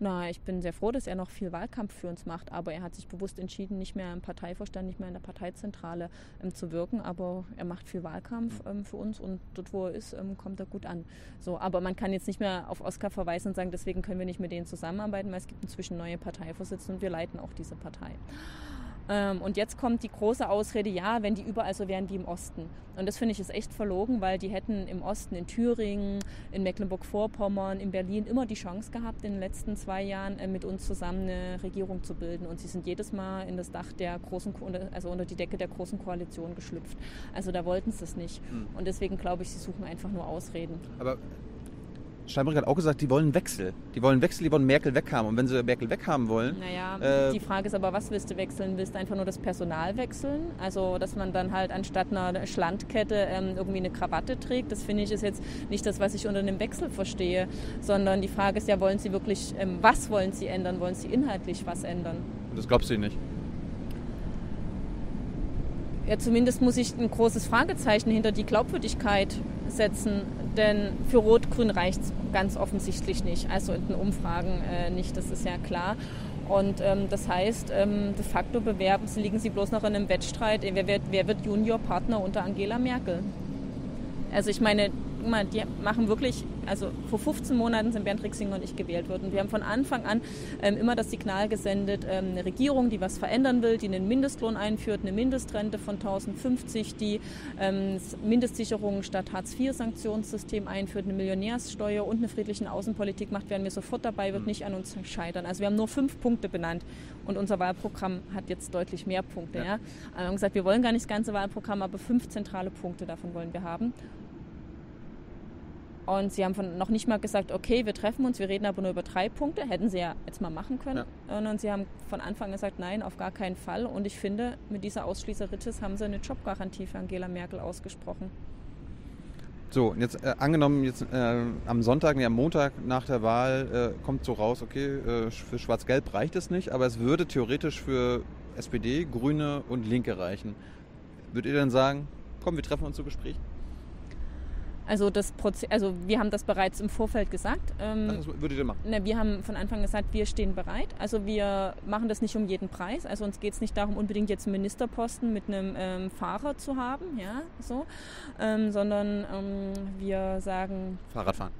Na, ich bin sehr froh, dass er noch viel Wahlkampf für uns macht, aber er hat sich bewusst entschieden, nicht mehr im Parteivorstand, nicht mehr in der Parteizentrale ähm, zu wirken, aber er macht viel Wahlkampf ähm, für uns und dort, wo er ist, ähm, kommt er gut an. So, aber man kann jetzt nicht mehr auf Oskar verweisen und sagen, deswegen können wir nicht mit denen zusammenarbeiten, weil es gibt inzwischen neue Parteivorsitzende und wir leiten auch diese Partei. Ähm, und jetzt kommt die große Ausrede, ja, wenn die überall so wären wie im Osten. Und das finde ich ist echt verlogen, weil die hätten im Osten, in Thüringen, in Mecklenburg-Vorpommern, in Berlin immer die Chance gehabt, in den letzten zwei Jahren äh, mit uns zusammen eine Regierung zu bilden. Und sie sind jedes Mal in das Dach der großen, also unter die Decke der großen Koalition geschlüpft. Also da wollten sie es nicht. Hm. Und deswegen glaube ich, sie suchen einfach nur Ausreden. Aber Steinbrück hat auch gesagt, die wollen Wechsel. Die wollen Wechsel, die wollen Merkel weghaben. Und wenn sie Merkel weghaben wollen. Naja, äh, die Frage ist aber, was willst du wechseln? Willst du einfach nur das Personal wechseln? Also, dass man dann halt anstatt einer Schlandkette ähm, irgendwie eine Krawatte trägt. Das finde ich ist jetzt nicht das, was ich unter einem Wechsel verstehe. Sondern die Frage ist ja, wollen sie wirklich, ähm, was wollen sie ändern? Wollen sie inhaltlich was ändern? Das glaubst du nicht? Ja, zumindest muss ich ein großes Fragezeichen hinter die Glaubwürdigkeit setzen denn für Rot-Grün reicht es ganz offensichtlich nicht, also in den Umfragen äh, nicht, das ist ja klar. Und ähm, das heißt, ähm, de facto bewerben liegen sie bloß noch in einem Wettstreit, wer wird, wer wird Juniorpartner unter Angela Merkel. Also ich meine, mal, die machen wirklich, also vor 15 Monaten sind Bernd Rixinger und ich gewählt worden. Wir haben von Anfang an ähm, immer das Signal gesendet, ähm, eine Regierung, die was verändern will, die einen Mindestlohn einführt, eine Mindestrente von 1050, die ähm, Mindestsicherung statt Hartz-IV-Sanktionssystem einführt, eine Millionärssteuer und eine friedliche Außenpolitik macht, werden wir sofort dabei, wird nicht an uns scheitern. Also wir haben nur fünf Punkte benannt und unser Wahlprogramm hat jetzt deutlich mehr Punkte. Ja. Ja. Wir haben gesagt, wir wollen gar nicht das ganze Wahlprogramm, aber fünf zentrale Punkte davon wollen wir haben. Und sie haben von, noch nicht mal gesagt, okay, wir treffen uns, wir reden aber nur über drei Punkte. Hätten sie ja jetzt mal machen können. Ja. Und sie haben von Anfang an gesagt, nein, auf gar keinen Fall. Und ich finde, mit dieser Ausschließeritis haben sie eine Jobgarantie für Angela Merkel ausgesprochen. So, jetzt äh, angenommen, jetzt äh, am Sonntag, nee, am Montag nach der Wahl äh, kommt so raus, okay, äh, für Schwarz-Gelb reicht es nicht, aber es würde theoretisch für SPD, Grüne und Linke reichen. Würdet ihr dann sagen, komm, wir treffen uns zu Gesprächen? Also, das Proze also wir haben das bereits im Vorfeld gesagt. Ähm, was würdet ihr machen? Ne, wir haben von Anfang an gesagt, wir stehen bereit. Also wir machen das nicht um jeden Preis. Also uns geht es nicht darum, unbedingt jetzt einen Ministerposten mit einem ähm, Fahrer zu haben, ja, so, ähm, sondern ähm, wir sagen. Fahrradfahren.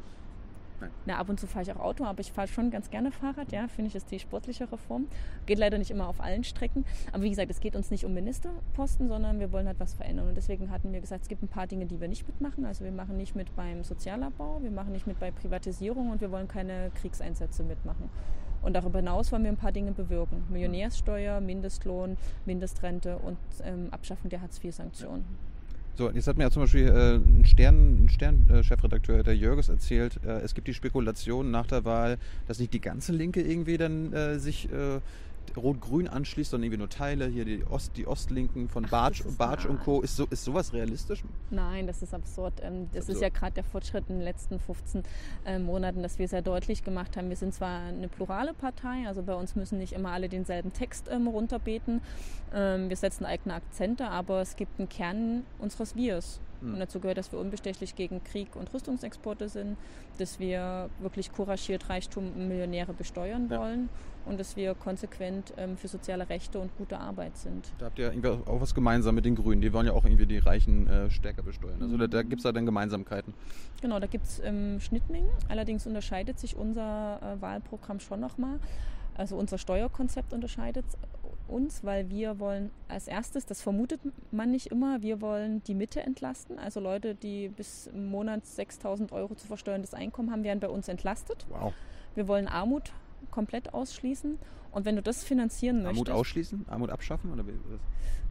Na, ab und zu fahre ich auch Auto, aber ich fahre schon ganz gerne Fahrrad. Ja, finde ich, ist die sportlichere Form. Geht leider nicht immer auf allen Strecken. Aber wie gesagt, es geht uns nicht um Ministerposten, sondern wir wollen halt was verändern. Und deswegen hatten wir gesagt, es gibt ein paar Dinge, die wir nicht mitmachen. Also wir machen nicht mit beim Sozialabbau, wir machen nicht mit bei Privatisierung und wir wollen keine Kriegseinsätze mitmachen. Und darüber hinaus wollen wir ein paar Dinge bewirken. Millionärssteuer, Mindestlohn, Mindestrente und ähm, Abschaffen der Hartz-IV-Sanktionen. So, jetzt hat mir ja zum Beispiel äh, ein Stern, ein Stern-Chefredakteur, der Jörges, erzählt, äh, es gibt die Spekulation nach der Wahl, dass nicht die ganze Linke irgendwie dann äh, sich Rot-Grün anschließt, sondern irgendwie nur Teile, hier die, Ost, die Ostlinken von Bartsch, Bartsch und Co. Ist, so, ist sowas realistisch? Nein, das ist absurd. Ähm, das absurd. ist ja gerade der Fortschritt in den letzten 15 äh, Monaten, dass wir sehr deutlich gemacht haben. Wir sind zwar eine plurale Partei, also bei uns müssen nicht immer alle denselben Text ähm, runterbeten. Ähm, wir setzen eigene Akzente, aber es gibt einen Kern unseres Wirs. Mhm. Und dazu gehört, dass wir unbestechlich gegen Krieg und Rüstungsexporte sind, dass wir wirklich couragiert Reichtum und Millionäre besteuern ja. wollen und dass wir konsequent ähm, für soziale Rechte und gute Arbeit sind. Da habt ihr irgendwie auch was gemeinsam mit den Grünen. Die wollen ja auch irgendwie die Reichen äh, stärker besteuern. Also mhm. da, da gibt es da dann Gemeinsamkeiten. Genau, da gibt es ähm, Schnittmengen. Allerdings unterscheidet sich unser äh, Wahlprogramm schon nochmal. Also unser Steuerkonzept unterscheidet uns, weil wir wollen als erstes, das vermutet man nicht immer, wir wollen die Mitte entlasten. Also Leute, die bis im Monat 6000 Euro zu versteuerndes Einkommen haben, werden bei uns entlastet. Wow. Wir wollen Armut komplett ausschließen. Und wenn du das finanzieren Armut möchtest. Armut ausschließen? Armut abschaffen? Oder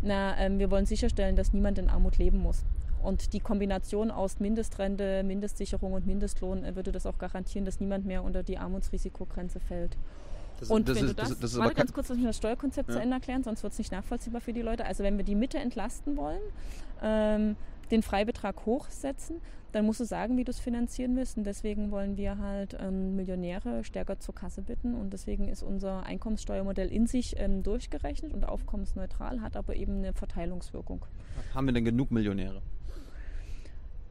Na, ähm, wir wollen sicherstellen, dass niemand in Armut leben muss. Und die Kombination aus Mindestrente, Mindestsicherung und Mindestlohn äh, würde das auch garantieren, dass niemand mehr unter die Armutsrisikogrenze fällt. Das, und das wenn ist, du das, das, das warte ganz kurz, lass mich das Steuerkonzept ja. zu Ende erklären, sonst wird es nicht nachvollziehbar für die Leute. Also wenn wir die Mitte entlasten wollen, ähm, den Freibetrag hochsetzen, dann musst du sagen, wie du es finanzieren willst. Und deswegen wollen wir halt ähm, Millionäre stärker zur Kasse bitten. Und deswegen ist unser Einkommenssteuermodell in sich ähm, durchgerechnet und aufkommensneutral, hat aber eben eine Verteilungswirkung. Haben wir denn genug Millionäre?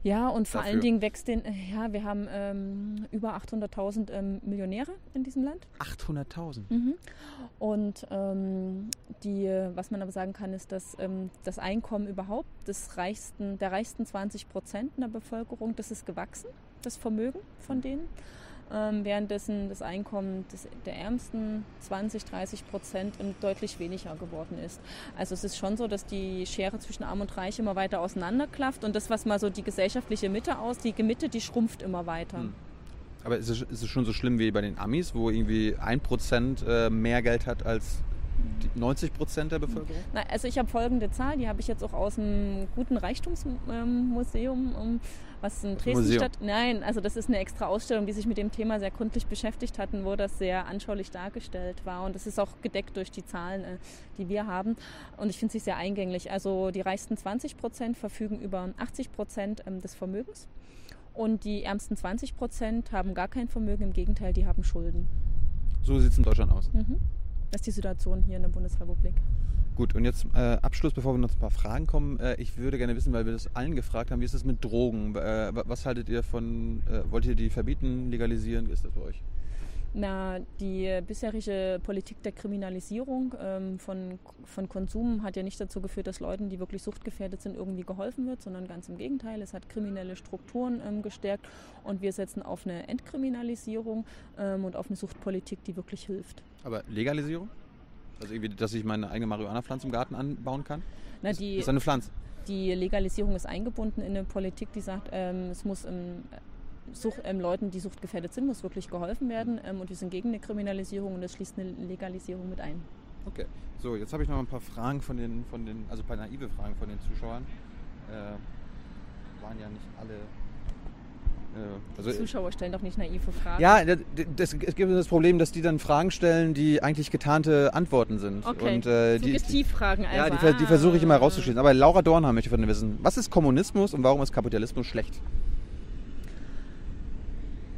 Ja, und vor dafür. allen Dingen wächst den, ja, wir haben ähm, über 800.000 ähm, Millionäre in diesem Land. 800.000? Mhm. Und ähm, die, was man aber sagen kann, ist, dass ähm, das Einkommen überhaupt des reichsten, der reichsten 20 Prozent in der Bevölkerung, das ist gewachsen, das Vermögen von denen ähm, währenddessen das Einkommen des, der Ärmsten 20, 30 Prozent deutlich weniger geworden ist. Also es ist schon so, dass die Schere zwischen Arm und Reich immer weiter auseinanderklafft und das, was mal so die gesellschaftliche Mitte aus, die Mitte, die schrumpft immer weiter. Hm. Aber ist es, ist es schon so schlimm wie bei den Amis, wo irgendwie ein Prozent äh, mehr Geld hat als 90 Prozent der Bevölkerung? Na, also ich habe folgende Zahl, die habe ich jetzt auch aus dem guten Reichtumsmuseum, ähm, was in Dresden Museum. statt. Nein, also das ist eine extra Ausstellung, die sich mit dem Thema sehr gründlich beschäftigt hatten, wo das sehr anschaulich dargestellt war. Und das ist auch gedeckt durch die Zahlen, äh, die wir haben. Und ich finde sie sehr eingänglich. Also die reichsten 20 Prozent verfügen über 80 Prozent ähm, des Vermögens. Und die ärmsten 20 Prozent haben gar kein Vermögen, im Gegenteil, die haben Schulden. So sieht es in Deutschland aus. Mhm. Das ist die Situation hier in der Bundesrepublik. Gut, und jetzt äh, Abschluss, bevor wir noch ein paar Fragen kommen. Äh, ich würde gerne wissen, weil wir das allen gefragt haben, wie ist es mit Drogen? Äh, was haltet ihr von, äh, wollt ihr die verbieten, legalisieren? Wie ist das bei euch? Na, die bisherige Politik der Kriminalisierung ähm, von, von Konsum hat ja nicht dazu geführt, dass Leuten, die wirklich suchtgefährdet sind, irgendwie geholfen wird, sondern ganz im Gegenteil. Es hat kriminelle Strukturen ähm, gestärkt und wir setzen auf eine Entkriminalisierung ähm, und auf eine Suchtpolitik, die wirklich hilft. Aber Legalisierung? Also irgendwie, dass ich meine eigene Marihuana-Pflanze im Garten anbauen kann? Na, die, ist eine Pflanze. Die Legalisierung ist eingebunden in eine Politik, die sagt, ähm, es muss im Sucht, ähm, Leuten, die suchtgefährdet sind, muss wirklich geholfen werden. Ähm, und wir sind gegen eine Kriminalisierung und das schließt eine Legalisierung mit ein. Okay, so jetzt habe ich noch ein paar Fragen von den, von den also ein paar naive Fragen von den Zuschauern. Äh, waren ja nicht alle also, die Zuschauer stellen doch nicht naive Fragen. Ja, das, das, es gibt das Problem, dass die dann Fragen stellen, die eigentlich getarnte Antworten sind. Okay. Und, äh, Suggestivfragen also. Ja, die, die versuche ich immer rauszuschließen. Aber Laura Dornheim möchte von dir wissen, was ist Kommunismus und warum ist Kapitalismus schlecht?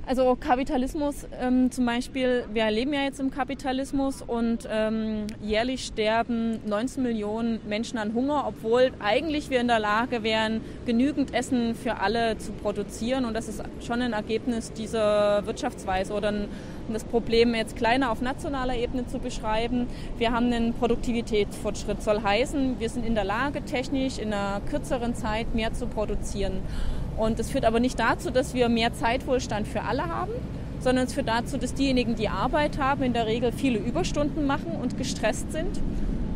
Also Kapitalismus ähm, zum Beispiel, wir leben ja jetzt im Kapitalismus und ähm, jährlich sterben 19 Millionen Menschen an Hunger, obwohl eigentlich wir in der Lage wären, genügend Essen für alle zu produzieren. Und das ist schon ein Ergebnis dieser Wirtschaftsweise oder ein das Problem jetzt kleiner auf nationaler Ebene zu beschreiben. Wir haben einen Produktivitätsfortschritt, soll heißen, wir sind in der Lage, technisch in einer kürzeren Zeit mehr zu produzieren. Und das führt aber nicht dazu, dass wir mehr Zeitwohlstand für alle haben, sondern es führt dazu, dass diejenigen, die Arbeit haben, in der Regel viele Überstunden machen und gestresst sind.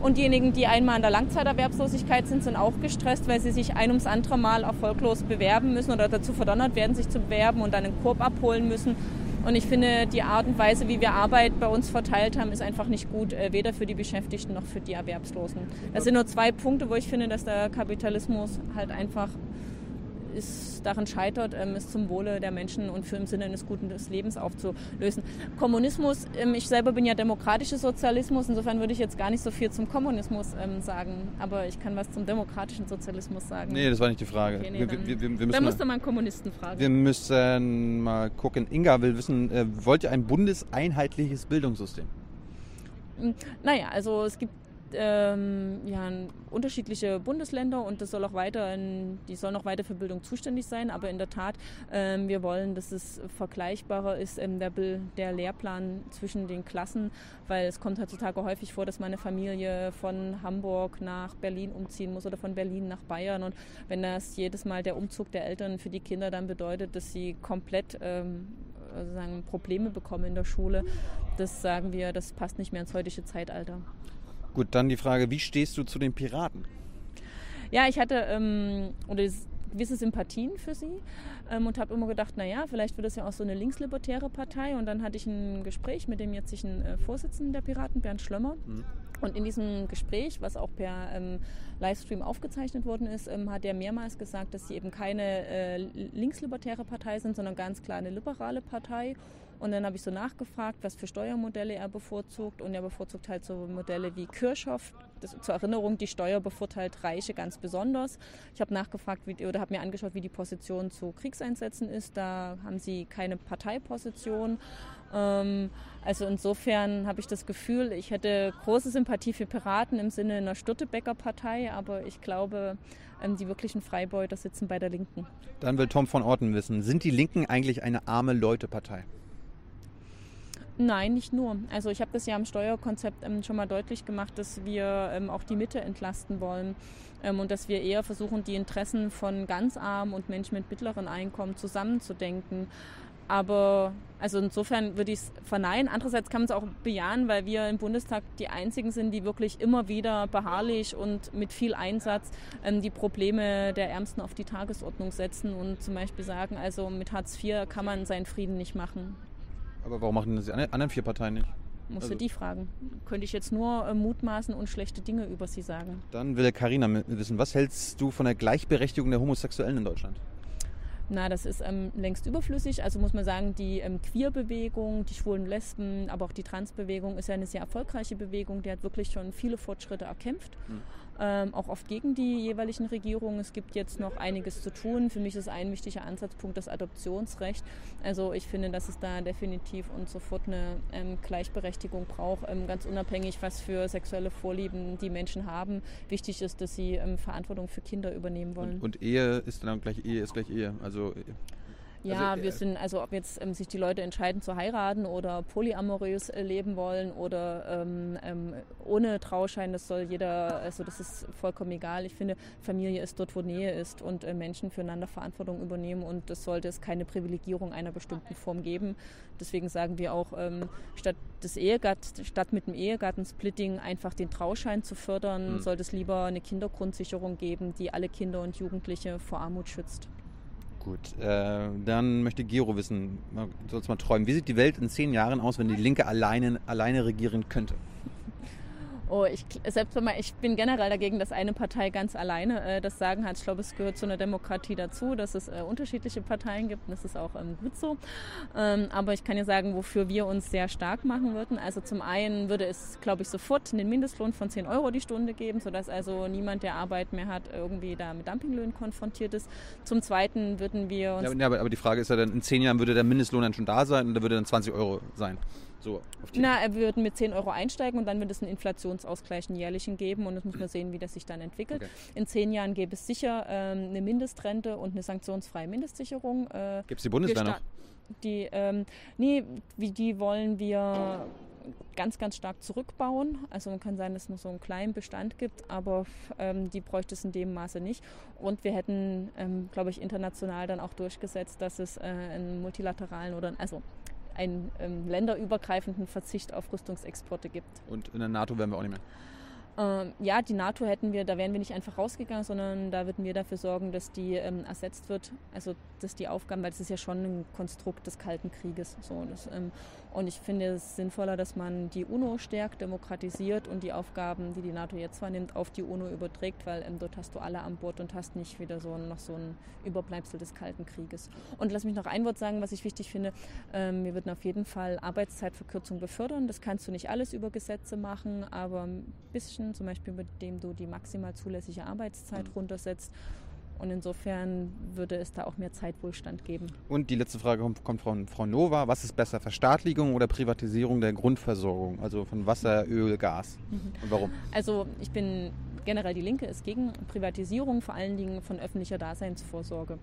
Und diejenigen, die einmal in der Langzeiterwerbslosigkeit sind, sind auch gestresst, weil sie sich ein ums andere Mal erfolglos bewerben müssen oder dazu verdonnert werden, sich zu bewerben und dann einen Korb abholen müssen. Und ich finde, die Art und Weise, wie wir Arbeit bei uns verteilt haben, ist einfach nicht gut, äh, weder für die Beschäftigten noch für die Erwerbslosen. Das sind nur zwei Punkte, wo ich finde, dass der Kapitalismus halt einfach ist, daran scheitert, ähm, es zum Wohle der Menschen und für im Sinne eines guten Lebens aufzulösen. Kommunismus, ähm, ich selber bin ja demokratischer Sozialismus, insofern würde ich jetzt gar nicht so viel zum Kommunismus ähm, sagen, aber ich kann was zum demokratischen Sozialismus sagen. Nee, das war nicht die Frage. Okay, nee, wir, dann, wir, wir, dann müssen du mal einen Kommunisten fragen. Wir müssen mal gucken. Inga will wissen, äh, wollt ihr ein bundeseinheitliches Bildungssystem? Naja, also es gibt ähm, ja, unterschiedliche Bundesländer und das soll auch weiter, in, die sollen auch weiter für Bildung zuständig sein. Aber in der Tat, ähm, wir wollen, dass es vergleichbarer ist, ähm, der, der Lehrplan zwischen den Klassen, weil es kommt heutzutage häufig vor, dass meine Familie von Hamburg nach Berlin umziehen muss oder von Berlin nach Bayern. Und wenn das jedes Mal der Umzug der Eltern für die Kinder dann bedeutet, dass sie komplett ähm, sozusagen Probleme bekommen in der Schule, das sagen wir, das passt nicht mehr ins heutige Zeitalter. Gut, dann die Frage, wie stehst du zu den Piraten? Ja, ich hatte ähm, oder gewisse Sympathien für sie ähm, und habe immer gedacht, naja, vielleicht wird es ja auch so eine linkslibertäre Partei. Und dann hatte ich ein Gespräch mit dem jetzigen äh, Vorsitzenden der Piraten, Bernd Schlömmer. Mhm. Und in diesem Gespräch, was auch per ähm, Livestream aufgezeichnet worden ist, ähm, hat er mehrmals gesagt, dass sie eben keine äh, linkslibertäre Partei sind, sondern ganz klar eine liberale Partei. Und dann habe ich so nachgefragt, was für Steuermodelle er bevorzugt. Und er bevorzugt halt so Modelle wie Kirchhoff. Das, zur Erinnerung, die Steuer bevorteilt Reiche ganz besonders. Ich habe nachgefragt wie, oder habe mir angeschaut, wie die Position zu Kriegseinsätzen ist. Da haben sie keine Parteiposition. Ähm, also insofern habe ich das Gefühl, ich hätte große Sympathie für Piraten im Sinne einer Stürtebecker Partei, aber ich glaube, ähm, die wirklichen Freibeuter sitzen bei der Linken. Dann will Tom von Orten wissen, sind die Linken eigentlich eine arme Leute-Partei? Nein, nicht nur. Also ich habe das ja im Steuerkonzept ähm, schon mal deutlich gemacht, dass wir ähm, auch die Mitte entlasten wollen ähm, und dass wir eher versuchen, die Interessen von ganz armen und Menschen mit mittleren Einkommen zusammenzudenken. Aber also insofern würde ich es verneinen. Andererseits kann man es auch bejahen, weil wir im Bundestag die einzigen sind, die wirklich immer wieder beharrlich und mit viel Einsatz ähm, die Probleme der Ärmsten auf die Tagesordnung setzen und zum Beispiel sagen, also mit Hartz IV kann man seinen Frieden nicht machen. Aber warum machen das die anderen vier Parteien nicht? Musst also. du die fragen. Könnte ich jetzt nur äh, mutmaßen und schlechte Dinge über sie sagen. Dann will Karina wissen, was hältst du von der Gleichberechtigung der Homosexuellen in Deutschland? Na, das ist ähm, längst überflüssig. Also muss man sagen, die ähm, Queer-Bewegung, die schwulen Lesben, aber auch die Trans-Bewegung ist ja eine sehr erfolgreiche Bewegung. Die hat wirklich schon viele Fortschritte erkämpft. Mhm ähm, auch oft gegen die jeweiligen Regierungen. Es gibt jetzt noch einiges zu tun. Für mich ist ein wichtiger Ansatzpunkt das Adoptionsrecht. Also ich finde, dass es da definitiv und sofort eine ähm, Gleichberechtigung braucht, ähm, ganz unabhängig, was für sexuelle Vorlieben die Menschen haben. Wichtig ist, dass sie ähm, Verantwortung für Kinder übernehmen wollen. Und, und Ehe ist dann gleich Ehe ist gleich Ehe. Also ja, also, wir äh, sind, also ob jetzt ähm, sich die Leute entscheiden zu heiraten oder polyamorös äh, leben wollen oder ähm, ähm, ohne Trauschein, das soll jeder, also das ist vollkommen egal. Ich finde, Familie ist dort, wo Nähe ist und äh, Menschen füreinander Verantwortung übernehmen und es sollte es keine Privilegierung einer bestimmten Form geben. Deswegen sagen wir auch, ähm, statt des Ehegatt, statt mit dem Ehegattensplitting einfach den Trauschein zu fördern, mhm. sollte es lieber eine Kindergrundsicherung geben, die alle Kinder und Jugendliche vor Armut schützt. Gut, äh, dann möchte Gero wissen, soll es mal träumen, wie sieht die Welt in zehn Jahren aus, wenn die Linke alleine, alleine regieren könnte? Oh, ich, selbst wenn man, ich bin generell dagegen, dass eine Partei ganz alleine äh, das Sagen hat. Ich glaube, es gehört zu einer Demokratie dazu, dass es äh, unterschiedliche Parteien gibt und das ist auch ähm, gut so. Ähm, aber ich kann ja sagen, wofür wir uns sehr stark machen würden. Also zum einen würde es, glaube ich, sofort einen Mindestlohn von 10 Euro die Stunde geben, sodass also niemand, der Arbeit mehr hat, irgendwie da mit Dumpinglöhnen konfrontiert ist. Zum zweiten würden wir uns... Ja, aber, aber die Frage ist ja dann, in zehn Jahren würde der Mindestlohn dann schon da sein und da würde dann 20 Euro sein. So, Na, wir würden mit 10 Euro einsteigen und dann wird es einen Inflationsausgleich, einen jährlichen geben und das muss man sehen, wie das sich dann entwickelt. Okay. In zehn Jahren gäbe es sicher ähm, eine Mindestrente und eine sanktionsfreie Mindestsicherung. Äh, Gibt es die Bundeswehr noch? Die, ähm, nee, wie die wollen wir ganz, ganz stark zurückbauen. Also man kann sein, dass es nur so einen kleinen Bestand gibt, aber ähm, die bräuchte es in dem Maße nicht. Und wir hätten, ähm, glaube ich, international dann auch durchgesetzt, dass es äh, einen multilateralen oder also einen ähm, länderübergreifenden Verzicht auf Rüstungsexporte gibt. Und in der NATO wären wir auch nicht mehr. Ähm, ja, die NATO hätten wir, da wären wir nicht einfach rausgegangen, sondern da würden wir dafür sorgen, dass die ähm, ersetzt wird. Also dass die Aufgaben, weil das ist ja schon ein Konstrukt des Kalten Krieges. So, das, ähm, und ich finde es sinnvoller, dass man die UNO stärkt, demokratisiert und die Aufgaben, die die NATO jetzt zwar nimmt, auf die UNO überträgt, weil ähm, dort hast du alle an Bord und hast nicht wieder so noch so ein Überbleibsel des Kalten Krieges. Und lass mich noch ein Wort sagen, was ich wichtig finde. Ähm, wir würden auf jeden Fall Arbeitszeitverkürzung befördern. Das kannst du nicht alles über Gesetze machen, aber ein bisschen, zum Beispiel mit dem du die maximal zulässige Arbeitszeit mhm. runtersetzt und insofern würde es da auch mehr Zeitwohlstand geben. Und die letzte Frage kommt von Frau Nova. Was ist besser, Verstaatlichung oder Privatisierung der Grundversorgung, also von Wasser, Öl, Gas? Mhm. Und warum? Also ich bin generell die Linke ist gegen Privatisierung, vor allen Dingen von öffentlicher Daseinsvorsorge.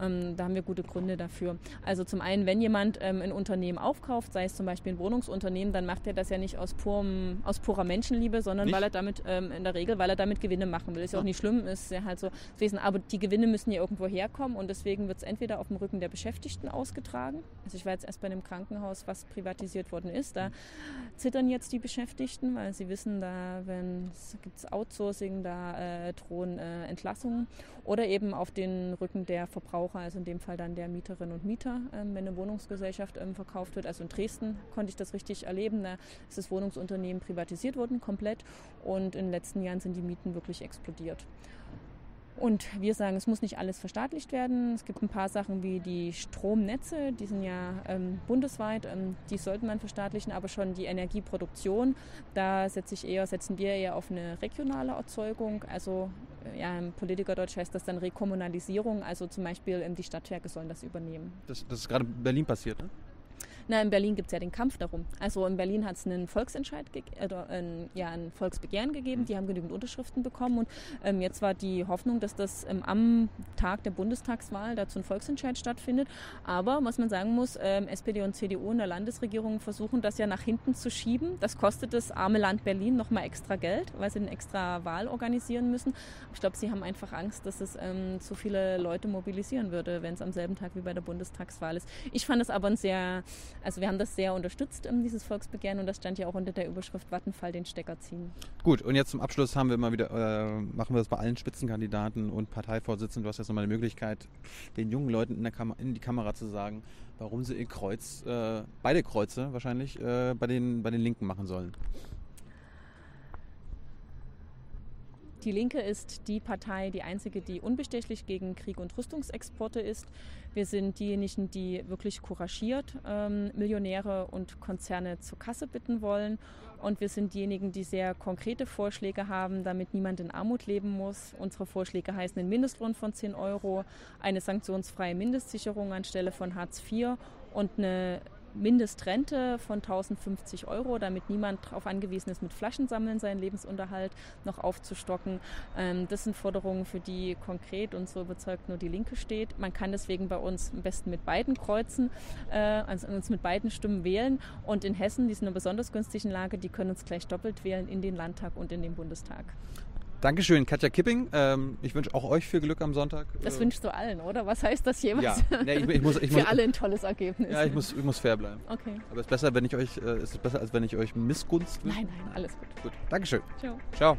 Ähm, da haben wir gute Gründe dafür. Also zum einen, wenn jemand ähm, ein Unternehmen aufkauft, sei es zum Beispiel ein Wohnungsunternehmen, dann macht er das ja nicht aus, purem, aus purer Menschenliebe, sondern nicht? weil er damit ähm, in der Regel, weil er damit Gewinne machen will. Ist ja auch ah. nicht schlimm, ist ja halt so gewesen. Aber die Gewinne müssen ja irgendwo herkommen und deswegen wird es entweder auf dem Rücken der Beschäftigten ausgetragen. Also ich war jetzt erst bei einem Krankenhaus, was privatisiert worden ist. Da zittern jetzt die Beschäftigten, weil sie wissen, da gibt es Outsourcing Housing, da äh, drohen äh, Entlassungen oder eben auf den Rücken der Verbraucher, also in dem Fall dann der Mieterinnen und Mieter, ähm, wenn eine Wohnungsgesellschaft ähm, verkauft wird. Also in Dresden konnte ich das richtig erleben. Da ist das Wohnungsunternehmen privatisiert worden, komplett. Und in den letzten Jahren sind die Mieten wirklich explodiert. Und wir sagen, es muss nicht alles verstaatlicht werden. Es gibt ein paar Sachen wie die Stromnetze, die sind ja ähm, bundesweit, ähm, die sollte man verstaatlichen, aber schon die Energieproduktion, da setze ich eher, setzen wir eher auf eine regionale Erzeugung. Also äh, ja, im Politikerdeutsch heißt das dann Rekommunalisierung, also zum Beispiel ähm, die Stadtwerke sollen das übernehmen. Das, das ist gerade in Berlin passiert, ne? Na, in Berlin gibt es ja den Kampf darum. Also in Berlin hat es einen Volksentscheid, oder ein, ja, ein Volksbegehren gegeben. Mhm. Die haben genügend Unterschriften bekommen. Und ähm, jetzt war die Hoffnung, dass das ähm, am Tag der Bundestagswahl dazu ein Volksentscheid stattfindet. Aber was man sagen muss, ähm, SPD und CDU in der Landesregierung versuchen das ja nach hinten zu schieben. Das kostet das arme Land Berlin nochmal extra Geld, weil sie eine extra Wahl organisieren müssen. Ich glaube, sie haben einfach Angst, dass es ähm, zu viele Leute mobilisieren würde, wenn es am selben Tag wie bei der Bundestagswahl ist. Ich fand es aber ein sehr also wir haben das sehr unterstützt, dieses Volksbegehren und das stand ja auch unter der Überschrift Vattenfall den Stecker ziehen. Gut, und jetzt zum Abschluss haben wir immer wieder, äh, machen wir das bei allen Spitzenkandidaten und Parteivorsitzenden. Du hast jetzt nochmal die Möglichkeit, den jungen Leuten in, Kam in die Kamera zu sagen, warum sie ihr Kreuz, äh, beide Kreuze wahrscheinlich, äh, bei, den, bei den Linken machen sollen. Die Linke ist die Partei, die einzige, die unbestechlich gegen Krieg und Rüstungsexporte ist. Wir sind diejenigen, die wirklich couragiert ähm, Millionäre und Konzerne zur Kasse bitten wollen. Und wir sind diejenigen, die sehr konkrete Vorschläge haben, damit niemand in Armut leben muss. Unsere Vorschläge heißen einen Mindestlohn von 10 Euro, eine sanktionsfreie Mindestsicherung anstelle von Hartz IV und eine Mindestrente von 1050 Euro, damit niemand darauf angewiesen ist, mit Flaschensammeln seinen Lebensunterhalt noch aufzustocken. Ähm, das sind Forderungen, für die konkret und so überzeugt nur die Linke steht. Man kann deswegen bei uns am besten mit beiden Kreuzen, äh, also uns mit beiden Stimmen wählen. Und in Hessen, die sind in einer besonders günstigen Lage, die können uns gleich doppelt wählen in den Landtag und in den Bundestag. Dankeschön, Katja Kipping. Ähm, ich wünsche auch euch viel Glück am Sonntag. Das äh, wünschst du allen, oder? Was heißt das jeweils? Ja, nee, ich, ich muss, ich (laughs) Für muss, alle ein tolles Ergebnis. Ja, ich muss, ich muss fair bleiben. Okay. Aber es ist besser, wenn ich euch, äh, ist es besser, als wenn ich euch Missgunst wünsche? Nein, nein, alles gut. Gut, Dankeschön. Ciao. Ciao.